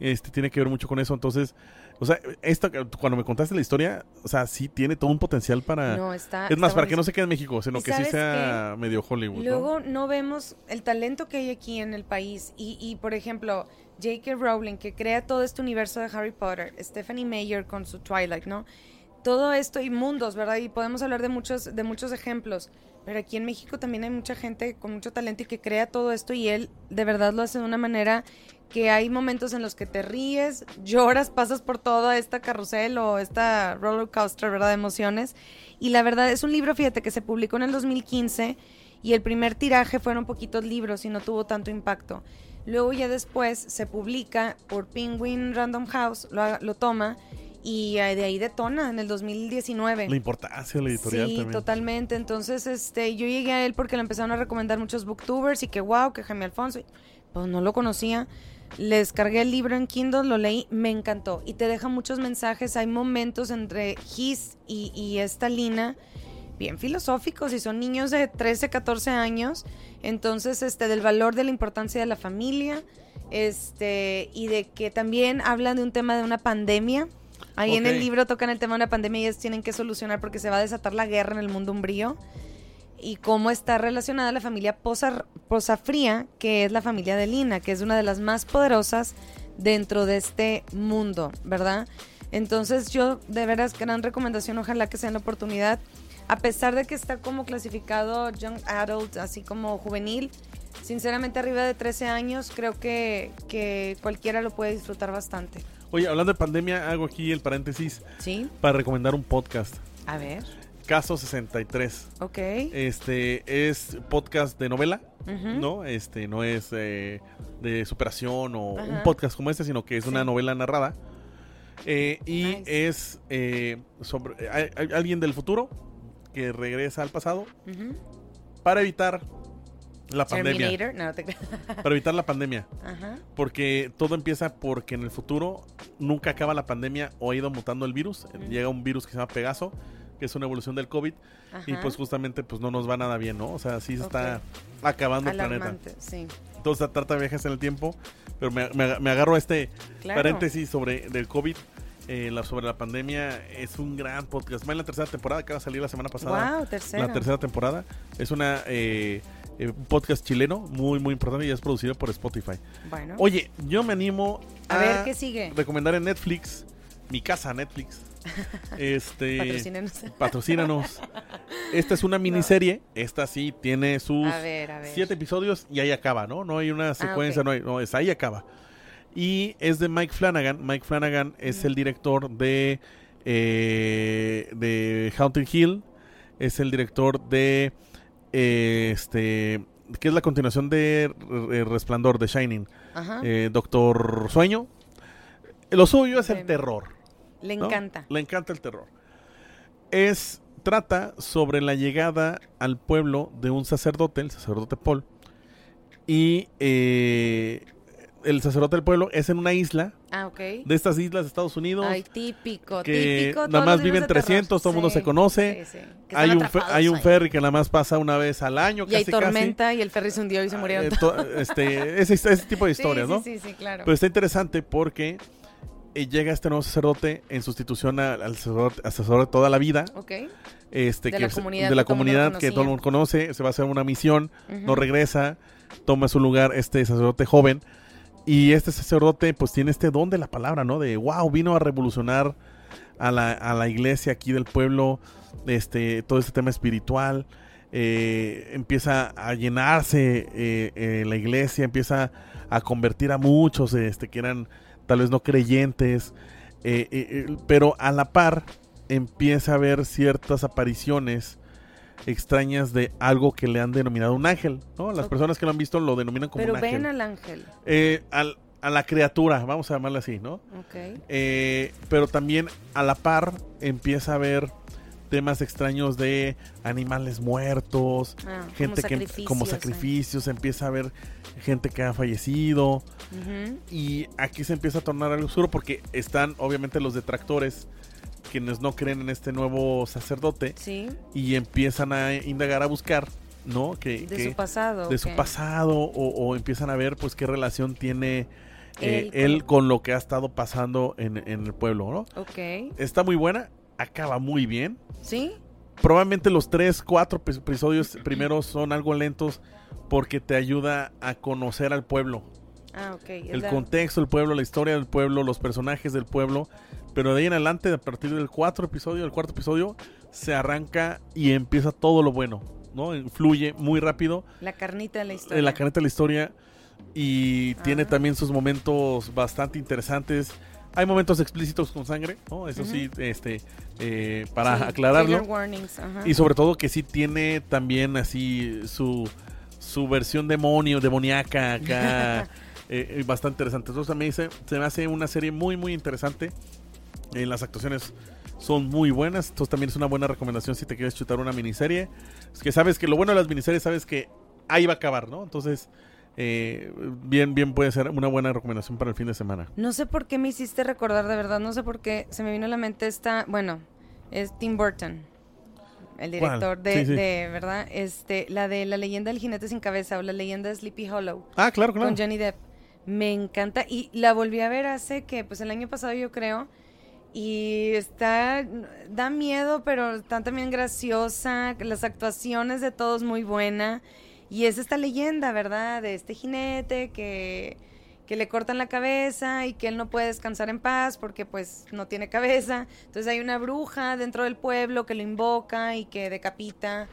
A: Este tiene que ver mucho con eso, entonces, o sea, esta, cuando me contaste la historia, o sea, sí tiene todo un potencial para... es más, para que no se quede en México, sino que sí sea medio Hollywood.
B: Luego ¿no? vemos el talento que hay aquí en el país y, y por ejemplo, J.K. Rowling, que crea todo este universo de Harry Potter, Stephanie Meyer con su Twilight, ¿no? Todo esto y mundos, ¿verdad? Y podemos hablar de muchos, de muchos ejemplos. Pero aquí en México también hay mucha gente con mucho talento y que crea todo esto y él de verdad lo hace de una manera que hay momentos en los que te ríes, lloras, pasas por toda esta carrusel o esta roller coaster, ¿verdad? De emociones. Y la verdad es un libro, fíjate, que se publicó en el 2015 y el primer tiraje fueron poquitos libros y no tuvo tanto impacto. Luego ya después se publica por Penguin Random House, lo, toma y eh, de ahí detona en el 2019.
A: La importancia de la editorial
B: sí, totalmente. Entonces, este, yo llegué a él porque le empezaron a recomendar muchos booktubers y que wow, que Jaime Alfonso, pues no lo conocía. Les cargué el libro en Kindle, lo leí, me encantó y te deja muchos mensajes. Hay momentos entre His y, y esta Lina bien filosóficos y son niños de 13, 14 años, entonces este del valor de la importancia de la familia, este y de que también hablan de un tema de una pandemia. Ahí en el libro tocan el tema de una pandemia y ellos tienen que solucionar porque se va a desatar la guerra en el mundo umbrío y cómo está relacionada la familia Posa, Posa Fría, que es la familia de Lina, que es una de las más poderosas dentro de este mundo, ¿verdad? Entonces yo de veras gran recomendación, ojalá que sea la oportunidad a pesar de que está como clasificado young adult, así como juvenil, sinceramente arriba de 13 años creo que, que cualquiera lo puede disfrutar bastante.
A: Oye, hablando de pandemia, hago aquí el paréntesis.
B: Sí.
A: Para recomendar un podcast.
B: A ver.
A: Caso 63.
B: Ok.
A: Este es podcast de novela, ¿no? Este no es eh, de superación o un podcast como este, sino que es una novela narrada. Eh, y es eh, sobre alguien del futuro que regresa al pasado para evitar la pandemia. [LAUGHS] para evitar la pandemia. Porque todo empieza porque en el futuro nunca acaba la pandemia o ha ido mutando el virus. Llega un virus que se llama Pegaso, que es una evolución del COVID. Y pues justamente pues no nos va nada bien, ¿no? O sea, sí se está acabando el planeta. Entonces trata de viajes en el tiempo. Pero me, me, agarro a este paréntesis sobre del COVID. Eh, la, sobre la pandemia es un gran podcast. Va en la tercera temporada que va a salir la semana pasada.
B: Wow, tercera.
A: La tercera temporada. Es una eh, eh, podcast chileno muy, muy importante y es producido por Spotify.
B: Bueno.
A: Oye, yo me animo
B: a, ver qué sigue.
A: Recomendar en Netflix, mi casa Netflix. [LAUGHS] Este,
B: patrocínanos.
A: patrocínanos. Esta es una miniserie. Esta sí tiene sus siete episodios y ahí acaba, ¿no? No hay una ah, secuencia, no hay, no, es ahí acaba. Y es de Mike Flanagan. Mike Flanagan es el director de, eh, de Haunted Hill. Es el director de este que es la continuación de Resplandor, de Shining. Eh, Doctor Sueño. Lo suyo es el terror.
B: Le encanta.
A: Le encanta el terror. Es trata sobre la llegada al pueblo de un sacerdote, el sacerdote Paul. Y eh, el sacerdote del pueblo es en una isla.
B: Ah,
A: de estas islas de Estados Unidos.
B: Ay, típico, que típico.
A: Nada más viven 300, todo el mundo se conoce. Hay un, hay un ferry que nada más pasa una vez al año.
B: Y hay tormenta y el ferry se hundió y se murieron.
A: Ah, este, ese, ese, [LAUGHS] tipo de historias, ¿no?
B: Sí, sí, claro.
A: Pero está interesante porque eh, llega este nuevo sacerdote en sustitución al, sacerdote, de toda la vida.
B: Ok.
A: Este, de que, la comunidad, de la comunidad que todo el mundo conoce, se va a hacer una misión, no regresa, toma su lugar este sacerdote joven y este sacerdote pues tiene este don de la palabra, ¿no? De, wow, vino a revolucionar a la, a la iglesia aquí del pueblo, este, todo este tema espiritual. Eh, empieza a llenarse eh, eh, la iglesia, empieza a convertir a muchos este, que eran tal vez no creyentes, pero a la par empieza a ver ciertas apariciones extrañas de algo que le han denominado un ángel, ¿no? Las personas que lo han visto lo denominan como un ángel.
B: Pero ven al ángel.
A: Eh, a la criatura, vamos a llamarla así, ¿no?
B: Ok.
A: Eh, pero también a la par empieza a ver temas extraños de animales muertos, ah, gente que como sacrificios, empieza a ver gente que ha fallecido y aquí se empieza a tornar algo oscuro porque están obviamente los detractores quienes no creen en este nuevo sacerdote y empiezan a indagar, a buscar, ¿no? Que,
B: de su pasado.
A: De su pasado o, empiezan a ver pues qué relación tiene eh, él, con... lo que ha estado pasando en, el pueblo, ¿no?
B: Ok.
A: Está muy buena, acaba muy bien.
B: Sí.
A: Probablemente los tres, cuatro episodios [CLEARS THROAT] primeros son algo lentos porque te ayuda a conocer al pueblo.
B: Ah, ok.
A: El contexto del pueblo, la historia del pueblo, los personajes del pueblo pero de ahí en adelante, a partir del cuatro episodio, del cuarto episodio, se arranca y empieza todo lo bueno, ¿no? Fluye muy rápido.
B: La carnita de la historia.
A: La carnita de la historia. Y tiene también sus momentos bastante interesantes. Hay momentos explícitos con sangre, ¿no? Eso sí, este, eh, para aclararlo. Y sobre todo que sí tiene también así su, su versión demonio, demoníaca acá. [LAUGHS] Eh, eh, bastante interesante. Entonces también se, se me hace una serie muy, muy interesante. En las actuaciones son muy buenas. Entonces también es una buena recomendación si te quieres chutar una miniserie. Es que sabes que lo bueno de las miniseries, sabes que ahí va a acabar, ¿no? Entonces, eh, bien, bien puede ser una buena recomendación para el fin de semana.
B: No sé por qué me hiciste recordar, de verdad, no sé por qué se me vino a la mente esta, bueno, es Tim Burton. El director de, de, ¿verdad? Este, la de La leyenda del jinete sin cabeza o La leyenda de Sleepy Hollow.
A: Ah, claro, claro.
B: Con Johnny Depp. Me encanta y la volví a ver hace que, pues el año pasado yo creo, y está, da miedo, pero está también graciosa, las actuaciones de todos muy buena. Y es esta leyenda, ¿verdad? De este jinete que, que le cortan la cabeza y que él no puede descansar en paz porque pues no tiene cabeza. Entonces hay una bruja dentro del pueblo que lo invoca y que decapita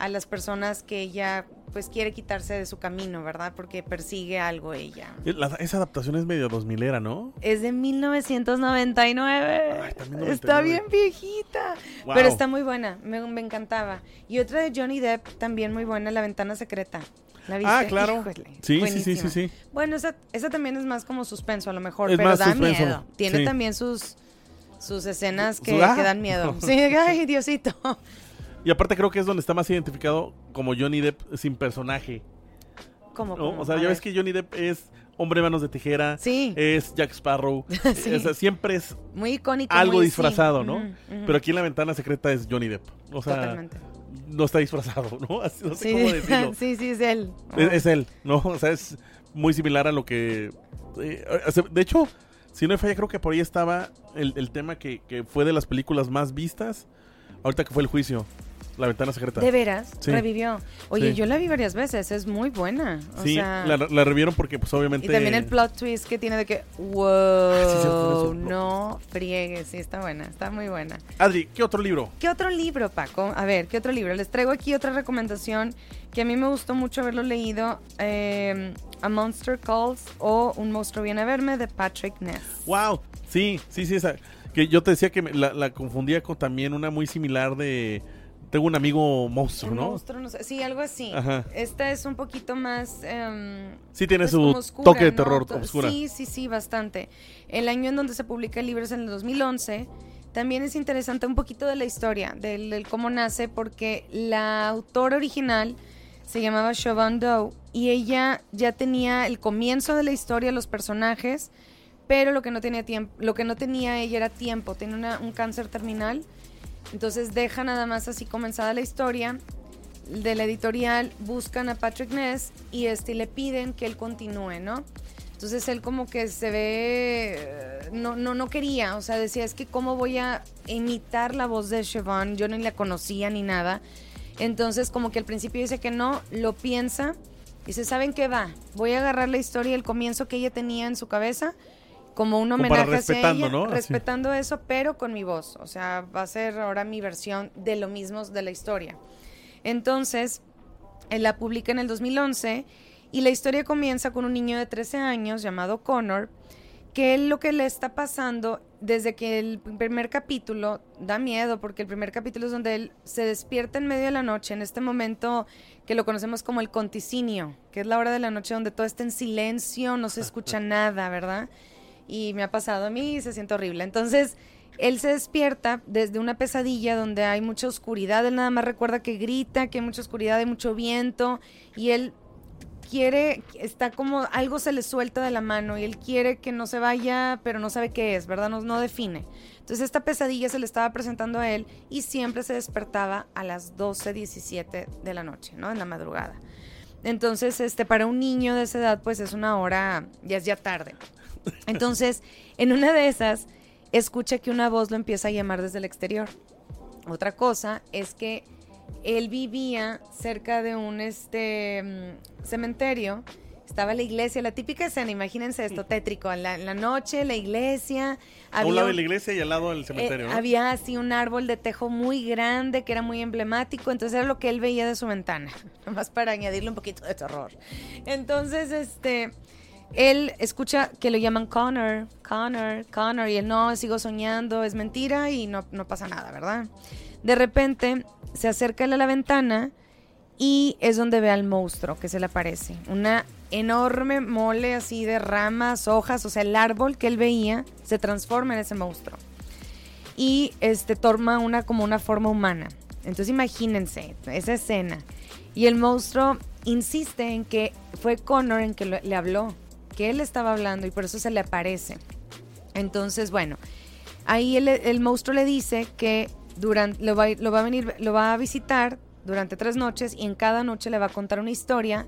B: a las personas que ella pues quiere quitarse de su camino, ¿verdad? Porque persigue algo ella.
A: esa adaptación es medio 2000 era, ¿no?
B: Es de 1999. está, bien viejita. Pero está muy buena, me, encantaba. Y otra de Johnny Depp, también muy buena, La Ventana Secreta. ¿La viste?
A: Ah, claro. sí, sí, sí, sí,
B: Bueno, esa, esa también es más como suspenso a lo mejor, pero da miedo. Tiene también sus, sus escenas que, que dan miedo. [LAUGHS] Sí, ay, Diosito.
A: Y aparte creo que es donde está más identificado como Johnny Depp sin personaje.
B: ¿Cómo?
A: O sea, ya ves que Johnny Depp es hombre manos de tijera,
B: sí.
A: es Jack Sparrow, [LAUGHS] siempre es
B: muy icónico,
A: algo disfrazado, ¿no? Pero aquí en la ventana secreta es Johnny Depp. O sea, no está disfrazado, ¿no? [LAUGHS] no sé cómo decirlo. [LAUGHS]
B: sí, sí, es él.
A: Es, él, ¿no? O sea, es muy similar a lo que... Eh, de hecho, si no me falla, creo que por ahí estaba el, el tema que, que fue de las películas más vistas, ahorita que fue el juicio. La ventana secreta.
B: ¿De veras? Revivió. Oye, yo la vi varias veces, es muy buena.
A: sí, la, revivieron porque pues obviamente...
B: Y también el plot twist que tiene de que, wow, ah, no friegues, sí, está buena, está muy buena.
A: Adri, ¿qué otro libro?
B: ¿Qué otro libro, Paco? A ver, ¿qué otro libro? Les traigo aquí otra recomendación que a mí me gustó mucho haberlo leído, eh, A Monster Calls o Un monstruo viene a verme de Patrick Ness.
A: Wow, sí, sí, sí, esa. Que yo te decía que la, la confundía con también una muy similar de tengo un amigo monstruo, ¿no?
B: Monstruo, no sé. Sí, algo así. Esta es un poquito más... Em,
A: sí, tiene pues su toque de terror oscura.
B: Sí, sí, sí, bastante. El año en donde se publica el libro es en el 2011. También es interesante un poquito de la historia, del, cómo nace, porque la autora original se llamaba Siobhan Doe y ella ya tenía el comienzo de la historia, los personajes, pero lo que no tenía tiempo, lo que no tenía ella era tiempo, tenía un cáncer terminal entonces deja nada más así comenzada la historia de la editorial, buscan a Patrick Ness y este, le piden que él continúe, ¿no? Entonces él como que se ve, no, no, no quería, o sea, decía, es que cómo voy a imitar la voz de Siobhan, yo ni la conocía ni nada. Entonces como que al principio dice que no, lo piensa, dice, ¿saben qué va? Voy a agarrar la historia, el comienzo que ella tenía en su cabeza como un homenaje hacia ella, ¿no? respetando eso, pero con mi voz. O sea, va a ser ahora mi versión de lo mismo de la historia. Entonces, él la publica en el 2011 y la historia comienza con un niño de 13 años llamado Connor, que él lo que le está pasando desde que el primer capítulo da miedo, porque el primer capítulo es donde él se despierta en medio de la noche, en este momento que lo conocemos como el conticinio, que es la hora de la noche donde todo está en silencio, no se escucha [LAUGHS] nada, ¿verdad? Y me ha pasado a mí y se siente horrible. Entonces, él se despierta desde una pesadilla donde hay mucha oscuridad, él nada más recuerda que grita, que hay mucha oscuridad, hay mucho viento y él quiere, está como algo se le suelta de la mano y él quiere que no se vaya, pero no sabe qué es, ¿verdad? No, no define. Entonces esta pesadilla se le estaba presentando a él y siempre se despertaba a las 12, 17 de la noche, ¿no? En la madrugada. Entonces, este, para un niño de esa edad, pues es una hora, ya es ya tarde. Entonces, en una de esas, escucha que una voz lo empieza a llamar desde el exterior. Otra cosa es que él vivía cerca de un este, mm, cementerio. Estaba la iglesia, la típica escena, imagínense esto, tétrico, en la, noche, la iglesia.
A: a un lado de la iglesia y al lado del cementerio.
B: Eh, había así un árbol de tejo muy grande que era muy emblemático, entonces era lo que él veía de su ventana, [LAUGHS] nomás para añadirle un poquito de terror. Entonces, este, él escucha que lo llaman Connor, Connor, Connor, y él no, sigo soñando, es mentira y no, no pasa nada, ¿verdad? De repente se acerca él a la ventana y es donde ve al monstruo que se le aparece. Una enorme mole así de ramas, hojas, o sea, el árbol que él veía se transforma en ese monstruo. Y este toma una como una forma humana. Entonces imagínense esa escena. Y el monstruo insiste en que fue Connor en que le habló él estaba hablando y por eso se le aparece. Entonces, bueno, ahí el, monstruo le dice que durante, lo, va, a venir, lo va a visitar durante tres noches y en cada noche le va a contar una historia.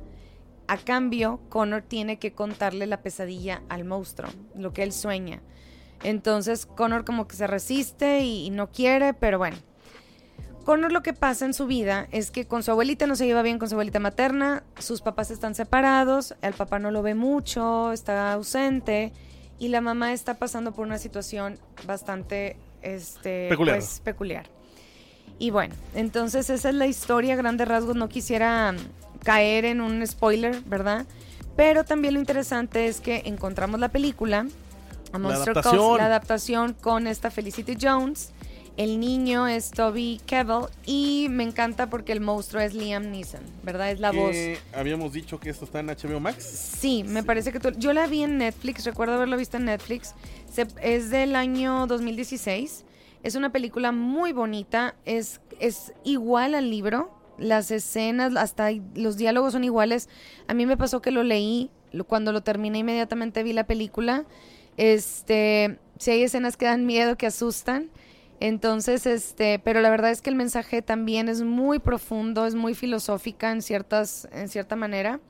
B: A cambio, Connor tiene que contarle la pesadilla al monstruo, lo que él sueña. Entonces Connor como que se resiste y no quiere, pero bueno, Connor lo que pasa en su vida es que con su abuelita no se lleva bien con su abuelita materna, sus papás están separados, el papá no lo ve mucho, está ausente y la mamá está pasando por una situación bastante este,
A: peculiar.
B: Pues, peculiar. Y bueno, entonces esa es la historia, grandes rasgos. No quisiera caer en un spoiler, ¿verdad? Pero también lo interesante es que encontramos la película, a Monster la adaptación. la adaptación con esta Felicity Jones. El niño es Toby Kebbell y me encanta porque el monstruo es Liam Neeson, ¿verdad? Es la voz.
A: Habíamos dicho que esto está en HBO Max.
B: Sí, me parece que tú. Yo la vi en Netflix, recuerdo haberlo visto en Netflix. es del año 2016. Es una película muy bonita, es, es igual al libro, las escenas, hasta los diálogos son iguales. A mí me pasó que lo leí, cuando lo terminé inmediatamente vi la película. Este, si hay escenas que dan miedo, que asustan. Entonces, este, pero la verdad es que el mensaje también es muy profundo, es muy filosófica en ciertas, en cierta manera.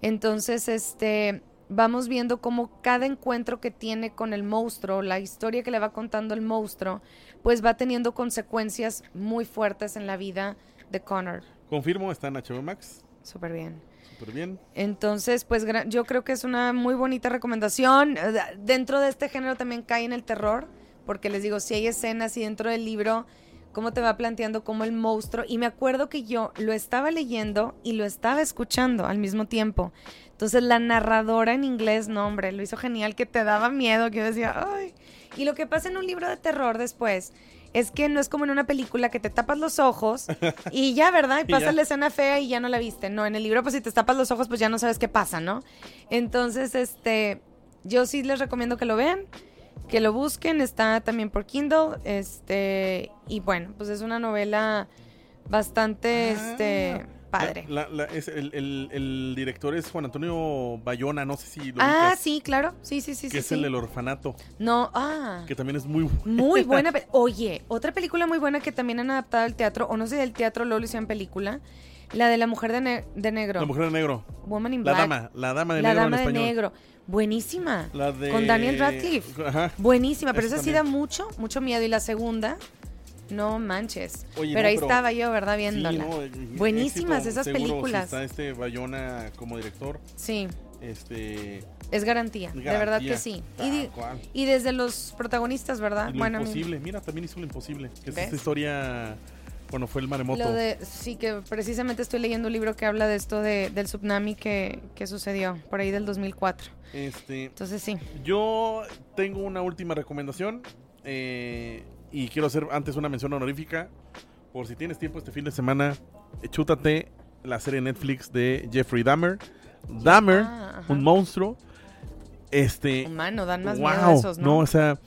B: Entonces, este, vamos viendo cómo cada encuentro que tiene con el monstruo, la historia que le va contando el monstruo, pues va teniendo consecuencias muy fuertes en la vida de Connor.
A: Confirmo, está en HBO Max.
B: Súper bien.
A: Súper bien.
B: Entonces, pues yo creo que es una muy bonita recomendación. Dentro de este género también cae en el terror, porque les digo, si hay escenas y dentro del libro, cómo te va planteando como el monstruo. Y me acuerdo que yo lo estaba leyendo y lo estaba escuchando al mismo tiempo. Entonces la narradora en inglés, no hombre, lo hizo genial, que te daba miedo, que yo decía, ay. Y lo que pasa en un libro de terror después es que no es como en una película que te tapas los ojos y ya, ¿verdad? [LAUGHS] Y pasa la escena fea y ya no la viste. No, en el libro pues si te tapas los ojos pues ya no sabes qué pasa, ¿no? Entonces, este, yo sí les recomiendo que lo vean, que lo busquen, está también por Kindle, este, y bueno, pues es una novela bastante, ah. este padre.
A: el, director es Juan Antonio Bayona, no sé si
B: lo Ah, sí, claro. Sí, sí, sí.
A: Que es el del orfanato.
B: No, ah.
A: Que también es muy [LAUGHS]
B: buena. Muy buena. Oye, otra película muy buena que también han adaptado al teatro, o no sé del teatro, luego lo hicieron película. La de la mujer de, de, negro.
A: La mujer de negro.
B: Woman in
A: la
B: Black.
A: dama, la dama de
B: la
A: negro.
B: La
A: dama
B: de negro. Buenísima. La de... Con Daniel Radcliffe. Ajá. Buenísima, pero esa sí da mucho, mucho miedo. Y la segunda, no manches. pero ahí estaba yo, ¿verdad? Viéndola. Eh, Buenísimas esas películas.
A: está este Bayona como director.
B: Sí.
A: Este.
B: Es garantía, de verdad que sí. y, desde los protagonistas, ¿verdad?
A: Lo bueno, imposible, mira, también hizo lo imposible. Que es esta historia cuando fue el maremoto.
B: sí, que precisamente estoy leyendo un libro que habla de esto de, del tsunami que, que, sucedió por ahí del 2004.
A: Este,
B: Entonces sí.
A: Yo tengo una última recomendación. Eh, y quiero hacer antes una mención honorífica. Por si tienes tiempo este fin de semana, chútate la serie Netflix de Jeffrey Dahmer. Dahmer, ah, un monstruo. Este.
B: Humano, dan más miedo esos, ¿no?
A: No, o sea,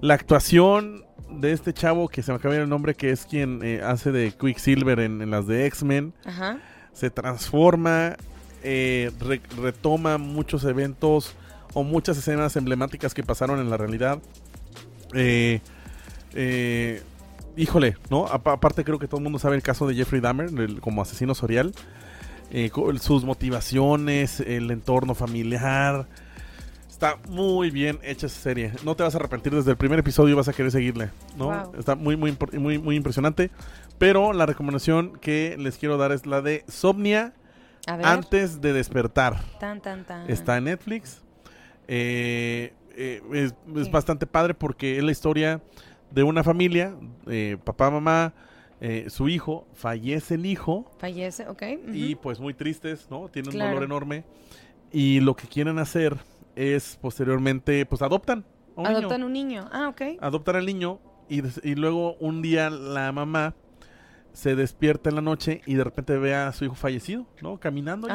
A: la actuación de este chavo que se me acaba de el nombre, que es quien eh, hace de Quicksilver en, en las de X-Men, se transforma, eh, retoma muchos eventos o muchas escenas emblemáticas que pasaron en la realidad. Eh, eh, híjole, ¿no? aparte creo que todo el mundo sabe el caso de Jeffrey Dahmer como asesino serial. Eh, sus motivaciones, el entorno familiar. Está muy bien hecha esa serie. No te vas a arrepentir desde el primer episodio y vas a querer seguirle, ¿no? Está muy, muy, muy, muy impresionante. Pero la recomendación que les quiero dar es la de Somnia antes de despertar. Está en Netflix. Eh, eh, es, bastante padre porque es la historia de una familia, eh, papá, mamá, eh, su hijo, fallece el hijo.
B: Fallece, ok.
A: Y pues muy tristes, ¿no? Tienen un dolor enorme. Y lo que quieren hacer es posteriormente, pues adoptan.
B: adoptan un niño, ah, ok.
A: Adoptan al niño y, y luego un día la mamá se despierta en la noche y de repente ve a su hijo fallecido, ¿no? Caminando.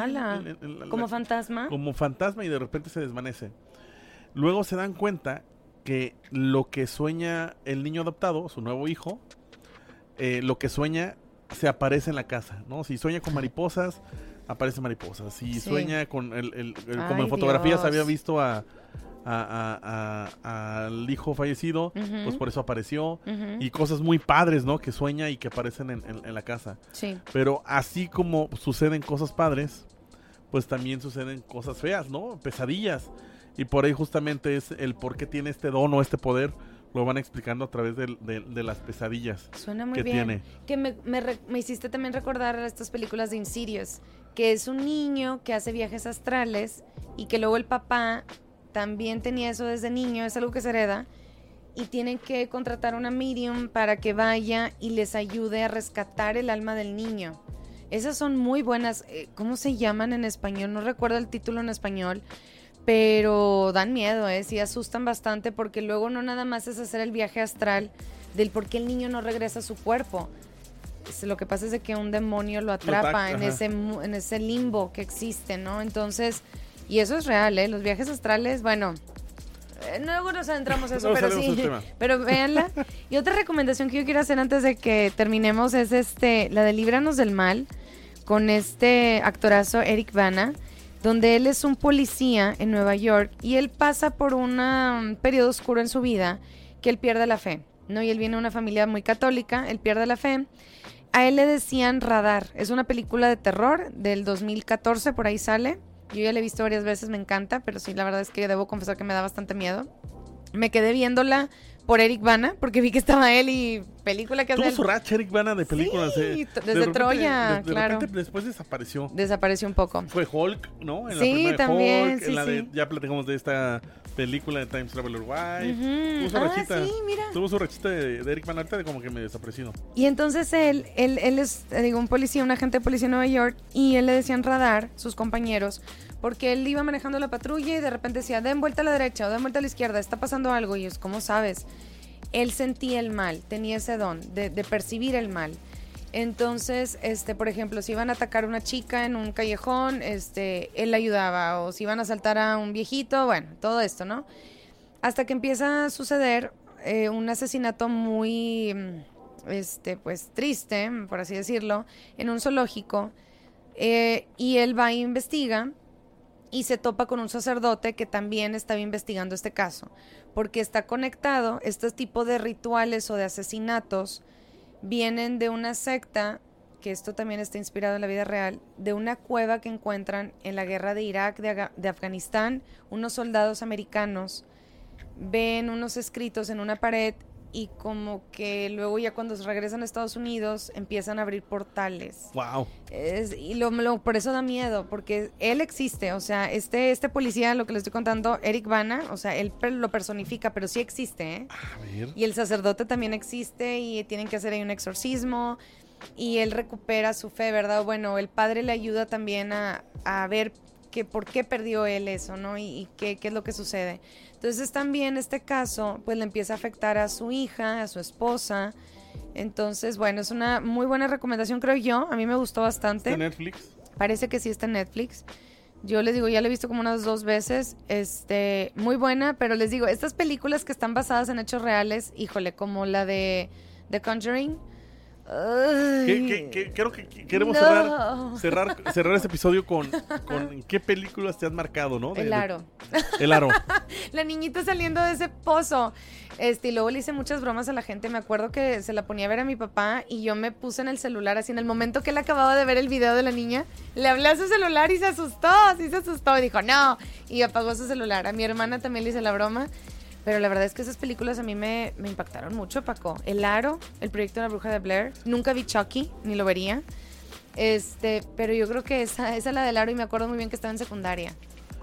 B: como fantasma.
A: Como fantasma y de repente se desvanece. Luego se dan cuenta que lo que sueña el niño adoptado, su nuevo hijo, eh, lo que sueña se aparece en la casa, ¿no? Si sueña con mariposas, aparece mariposas. Si sueña con el, como en fotografías había visto a, al hijo fallecido, pues por eso apareció. Y cosas muy padres, ¿no? Que sueña y que aparecen en, en, la casa.
B: Sí.
A: Pero así como suceden cosas padres, pues también suceden cosas feas, ¿no? Pesadillas. Y por ahí justamente es el por qué tiene este don o este poder. Lo van explicando a través de, las pesadillas
B: Suena muy
A: que
B: bien.
A: tiene.
B: Que me, me, hiciste también recordar estas películas de Insidious, que es un niño que hace viajes astrales y que luego el papá también tenía eso desde niño, es algo que se hereda. y tienen que contratar una medium para que vaya y les ayude a rescatar el alma del niño. Esas son muy buenas. Eh, ¿Cómo se llaman en español? No recuerdo el título en español. Pero dan miedo, ¿eh? Sí asustan bastante porque luego no nada más es hacer el viaje astral del por qué el niño no regresa a su cuerpo. Lo que pasa es que un demonio lo atrapa en, ese, en ese limbo que existe, ¿no? Entonces, y eso es real, ¿eh? Los viajes astrales, bueno, eh, luego nos adentramos en eso, [LAUGHS] pero sí. Pero véanla. Y otra recomendación que yo quiero hacer antes de que terminemos es este, la de Líbranos del Mal, con este actorazo Eric Bana, donde él es un policía en Nueva York y él pasa por un periodo oscuro en su vida que él pierde la fe, ¿no? Y él viene de una familia muy católica, él pierde la fe. A él le decían Radar, es una película de terror del 2014, por ahí sale. Yo ya la he visto varias veces, me encanta, pero sí, la verdad es que debo confesar que me da bastante miedo. Me quedé viéndola por Eric Bana, porque vi que estaba él y película que
A: hace. Tuvo su racha Eric Bana de películas. Sí,
B: eh. desde Troya,
A: de,
B: claro.
A: después desapareció.
B: Desapareció un poco.
A: Fue Hulk, ¿no?
B: En sí, la también. Hulk,
A: en la
B: de,
A: ya platicamos de esta película de Times Traveler Wife. Tuvo su
B: ah,
A: rachita.
B: Sí, mira.
A: Tuvo su rachita de, Eric Bana ahorita de como que me desapareció.
B: Y entonces él, él, él es, digo, un policía, un agente de policía en Nueva York, y él le decían radar, sus compañeros porque él iba manejando la patrulla y de repente decía, den vuelta a la derecha o den vuelta a la izquierda, está pasando algo. Y es, ¿cómo sabes? Él sentía el mal, tenía ese don de, percibir el mal. Entonces, este, por ejemplo, si iban a atacar a una chica en un callejón, este, él la ayudaba, o si iban a asaltar a un viejito, bueno, todo esto, ¿no? Hasta que empieza a suceder eh, un asesinato muy, este, pues triste, por así decirlo, en un zoológico, eh, y él va e investiga y se topa con un sacerdote que también estaba investigando este caso, porque está conectado, este tipo de rituales o de asesinatos vienen de una secta, que esto también está inspirado en la vida real, de una cueva que encuentran en la guerra de Irak, de, de Afganistán, unos soldados americanos ven unos escritos en una pared y como que luego ya cuando regresan a Estados Unidos empiezan a abrir portales.
A: Wow.
B: y lo, por eso da miedo, porque él existe, o sea, este, este policía, lo que le estoy contando, Eric Bana, o sea, él lo personifica, pero sí existe, ¿eh?
A: A ver.
B: Y el sacerdote también existe y tienen que hacer ahí un exorcismo y él recupera su fe, ¿verdad? Bueno, el padre le ayuda también a, a ver que por qué perdió él eso, ¿no? Y, qué, qué, es lo que sucede. Entonces también este caso pues le empieza a afectar a su hija, a su esposa. Entonces, bueno, es una muy buena recomendación, creo yo. A mí me gustó bastante.
A: ¿Está en Netflix?
B: Parece que sí está en Netflix. Yo les digo, ya la he visto como unas dos veces. Este, muy buena, pero les digo, estas películas que están basadas en hechos reales, híjole, como la de The Conjuring
A: creo que queremos cerrar, cerrar, cerrar este episodio con, con qué películas te han marcado, ¿no?
B: el aro.
A: el aro. [LAUGHS]
B: la niñita saliendo de ese pozo. Este, y luego le hice muchas bromas a la gente. Me acuerdo que se la ponía a ver a mi papá y yo me puse en el celular así en el momento que él acababa de ver el video de la niña. Le hablé a su celular y se asustó, sí se asustó y dijo no. Y apagó su celular. A mi hermana también le hice la broma. Pero la verdad es que esas películas a mí me, impactaron mucho, Paco. El Aro, el proyecto de la bruja de Blair. Nunca vi Chucky, ni lo vería. Este, pero yo creo que esa, esa es la del Aro y me acuerdo muy bien que estaba en secundaria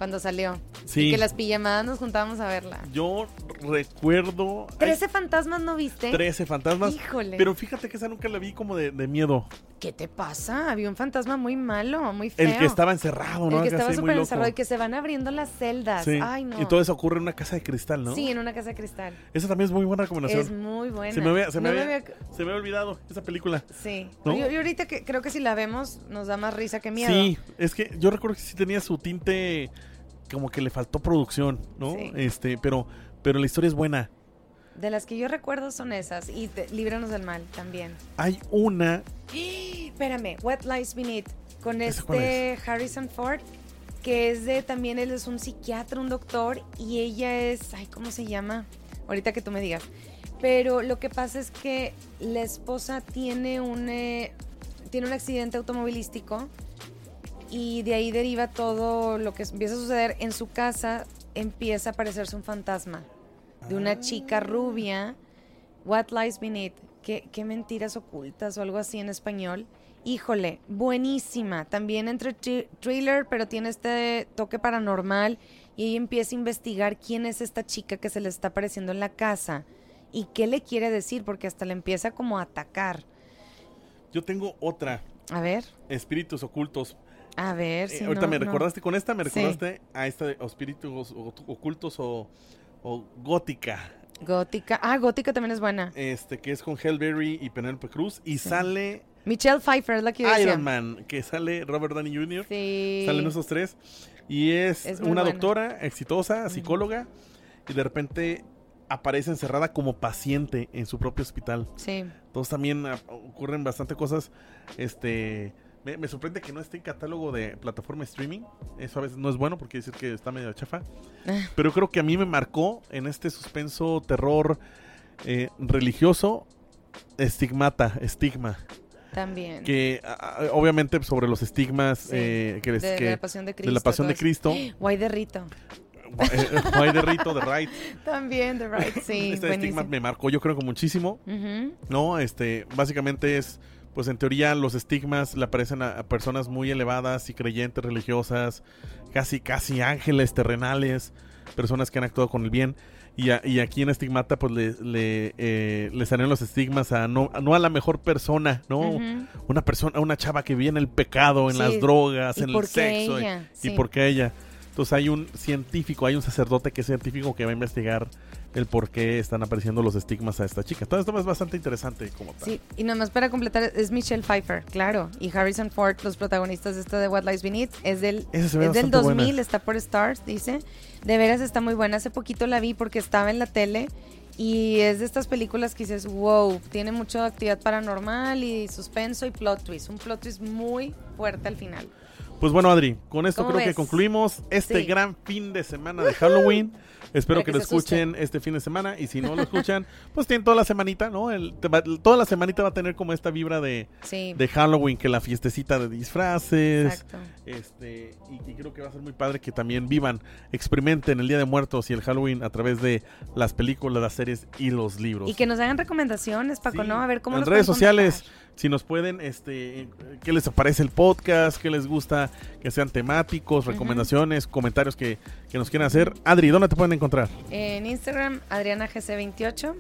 B: cuando salió.
A: Sí.
B: Y que las pijamadas nos juntábamos a verla.
A: Yo recuerdo.
B: ¿Trece fantasmas no viste?
A: Trece fantasmas.
B: Híjole.
A: Pero fíjate que esa nunca la vi como de, miedo.
B: ¿Qué te pasa? Había un fantasma muy malo, muy feo.
A: El que estaba encerrado, ¿no?
B: El que estaba súper encerrado y que se van abriendo las celdas. Ay, no.
A: Y todo eso ocurre en una casa de cristal, ¿no?
B: Sí, en una casa de cristal.
A: Esa también es muy buena recomendación.
B: Es muy buena.
A: Se me había, se me había, se me había olvidado esa película.
B: Sí. Yo, yo, ahorita que, creo que si la vemos nos da más risa que miedo.
A: Sí, es que yo recuerdo que sí tenía su tinte como que le faltó producción, ¿no? Este, pero, pero la historia es buena.
B: De las que yo recuerdo son esas y Líbranos del Mal también.
A: Hay una.
B: Espérame, What Lies Beneath con este Harrison Ford que es de también él es un psiquiatra, un doctor y ella es, ay, ¿cómo se llama? Ahorita que tú me digas. Pero lo que pasa es que la esposa tiene un eh, tiene un accidente automovilístico y de ahí deriva todo lo que empieza a suceder. En su casa empieza a aparecerse un fantasma de una chica rubia. What lies beneath? ¿Qué, ¿Qué, mentiras ocultas o algo así en español? Híjole, buenísima. También entre thriller, pero tiene este toque paranormal. Y ella empieza a investigar quién es esta chica que se le está apareciendo en la casa. ¿Y qué le quiere decir? Porque hasta le empieza como a atacar.
A: Yo tengo otra.
B: A ver.
A: Espíritus ocultos.
B: A ver,
A: eh, ahorita me recordaste con esta, me recordaste a esta de espíritus ocultos o, gótica.
B: Gótica. Ah, gótica también es buena.
A: Este, que es con Hellberry y Penelope Cruz. Y sale.
B: Michelle Pfeiffer es la que
A: Iron Man, que sale Robert Downey Jr.
B: Sí.
A: Salen esos tres. Y es, una doctora exitosa, psicóloga. Y de repente aparece encerrada como paciente en su propio hospital.
B: Sí.
A: Entonces también ah, ocurren bastante cosas. Este. Me, sorprende que no esté en catálogo de plataforma streaming. Eso a veces no es bueno porque decir que está medio chafa. Ah. [LAUGHS] Pero creo que a mí me marcó en este suspenso terror eh, religioso estigmata, estigma.
B: También.
A: Que obviamente sobre los estigmas eh, que,
B: de, la pasión de Cristo.
A: De la pasión de Cristo. [GASPS]
B: Guay de Rito.
A: Guay de Rito, de Right. [LAUGHS]
B: También, de Right, sí.
A: Este estigma me marcó, yo creo que muchísimo. No, este, básicamente es pues en teoría los estigmas le aparecen a, personas muy elevadas y creyentes religiosas, casi casi ángeles terrenales, personas que han actuado con el bien. Y, y aquí en Estigmata pues le, le, eh, salen los estigmas a no, no a la mejor persona, ¿no? Una persona, una chava que viene el pecado, en las drogas, en el sexo. y, y por qué ella. Entonces hay un científico, hay un sacerdote que es científico que va a investigar el por qué están apareciendo los estigmas a esta chica. Todo esto es bastante interesante como tal.
B: Sí, y nomás para completar, es Michelle Pfeiffer, claro, y Harrison Ford, los protagonistas de esto de What Lies Beneath, es del, es del 2000, está por Stars, dice. De veras está muy buena. Hace poquito la vi porque estaba en la tele y es de estas películas que dices, wow, tiene mucha actividad paranormal y suspenso y plot twist. Un plot twist muy fuerte al final.
A: Pues bueno, Adri, con esto creo que concluimos este gran fin de semana de Halloween. Espero que, lo escuchen este fin de semana y si no lo escuchan, pues tienen toda la semanita, ¿no? El, toda la semanita va a tener como esta vibra de, de Halloween, que la fiestecita de disfraces. Exacto. Este, y, creo que va a ser muy padre que también vivan, experimenten el Día de Muertos y el Halloween a través de las películas, las series y los libros.
B: Y que nos hagan recomendaciones, Paco, ¿no? A ver cómo
A: En redes sociales, si nos pueden, este, qué les aparece el podcast, qué les gusta que sean temáticos, recomendaciones, comentarios que, que, nos quieran hacer. Adri, ¿dónde te pueden encontrar?
B: En Instagram, AdrianaGC28.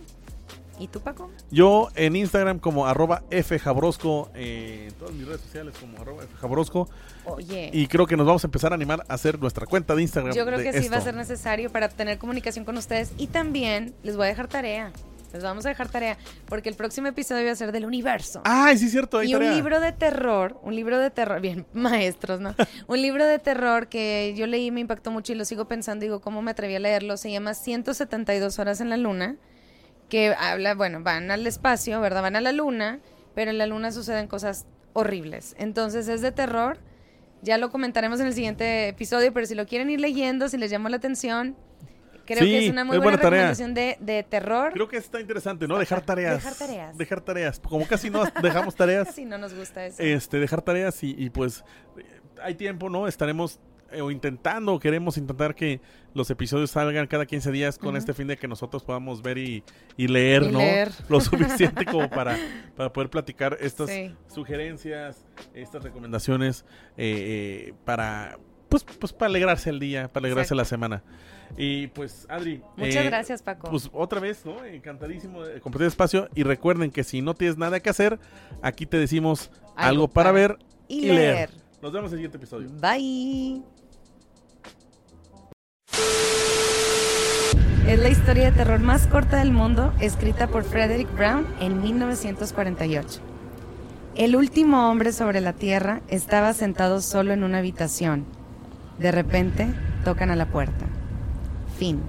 B: ¿Y tú, Paco?
A: Yo en Instagram como arroba fjabrosco, eh, en todas mis redes sociales como arroba fjabrosco.
B: Oye.
A: Y creo que nos vamos a empezar a animar a hacer nuestra cuenta de Instagram.
B: Yo creo que sí va a ser necesario para tener comunicación con ustedes. Y también les voy a dejar tarea. Les vamos a dejar tarea porque el próximo episodio va a ser del universo.
A: Ay, sí, cierto.
B: y un libro de terror, un libro de terror, bien, [LAUGHS] maestros, ¿no? [LAUGHS] un libro de terror que yo leí, me impactó mucho y lo sigo pensando, digo, ¿cómo me atreví a leerlo? Se llama 172 horas en la luna, que habla, bueno, van al espacio, ¿verdad? Van a la luna, pero en la luna suceden cosas horribles. Entonces es de terror. Ya lo comentaremos en el siguiente episodio, pero si lo quieren ir leyendo, si les llama la atención, Creo que es una muy buena, recomendación de, de, terror.
A: Creo que está interesante, ¿no? Dejar tareas.
B: Dejar tareas.
A: Dejar tareas. Como casi no [LAUGHS] dejamos tareas.
B: casi no nos gusta eso.
A: Este, dejar tareas y, y pues hay tiempo, ¿no? Estaremos eh, o intentando, queremos intentar que los episodios salgan cada 15 días con este fin de que nosotros podamos ver y, y leer, ¿no? [LAUGHS] Lo suficiente como para, para poder platicar estas sugerencias, estas recomendaciones eh, eh, para, pues, pues para alegrarse el día, para alegrarse la semana. Y pues, Adri.
B: Muchas eh, gracias, Paco.
A: Pues otra vez, ¿no? Encantadísimo de compartir espacio. Y recuerden que si no tienes nada que hacer, aquí te decimos algo, para, ver y, leer. Nos vemos en el siguiente episodio.
B: Bye. Es la historia de terror más corta del mundo, escrita por Frederick Brown en 1948. El último hombre sobre la Tierra estaba sentado solo en una habitación. De repente, tocan a la puerta. Fin.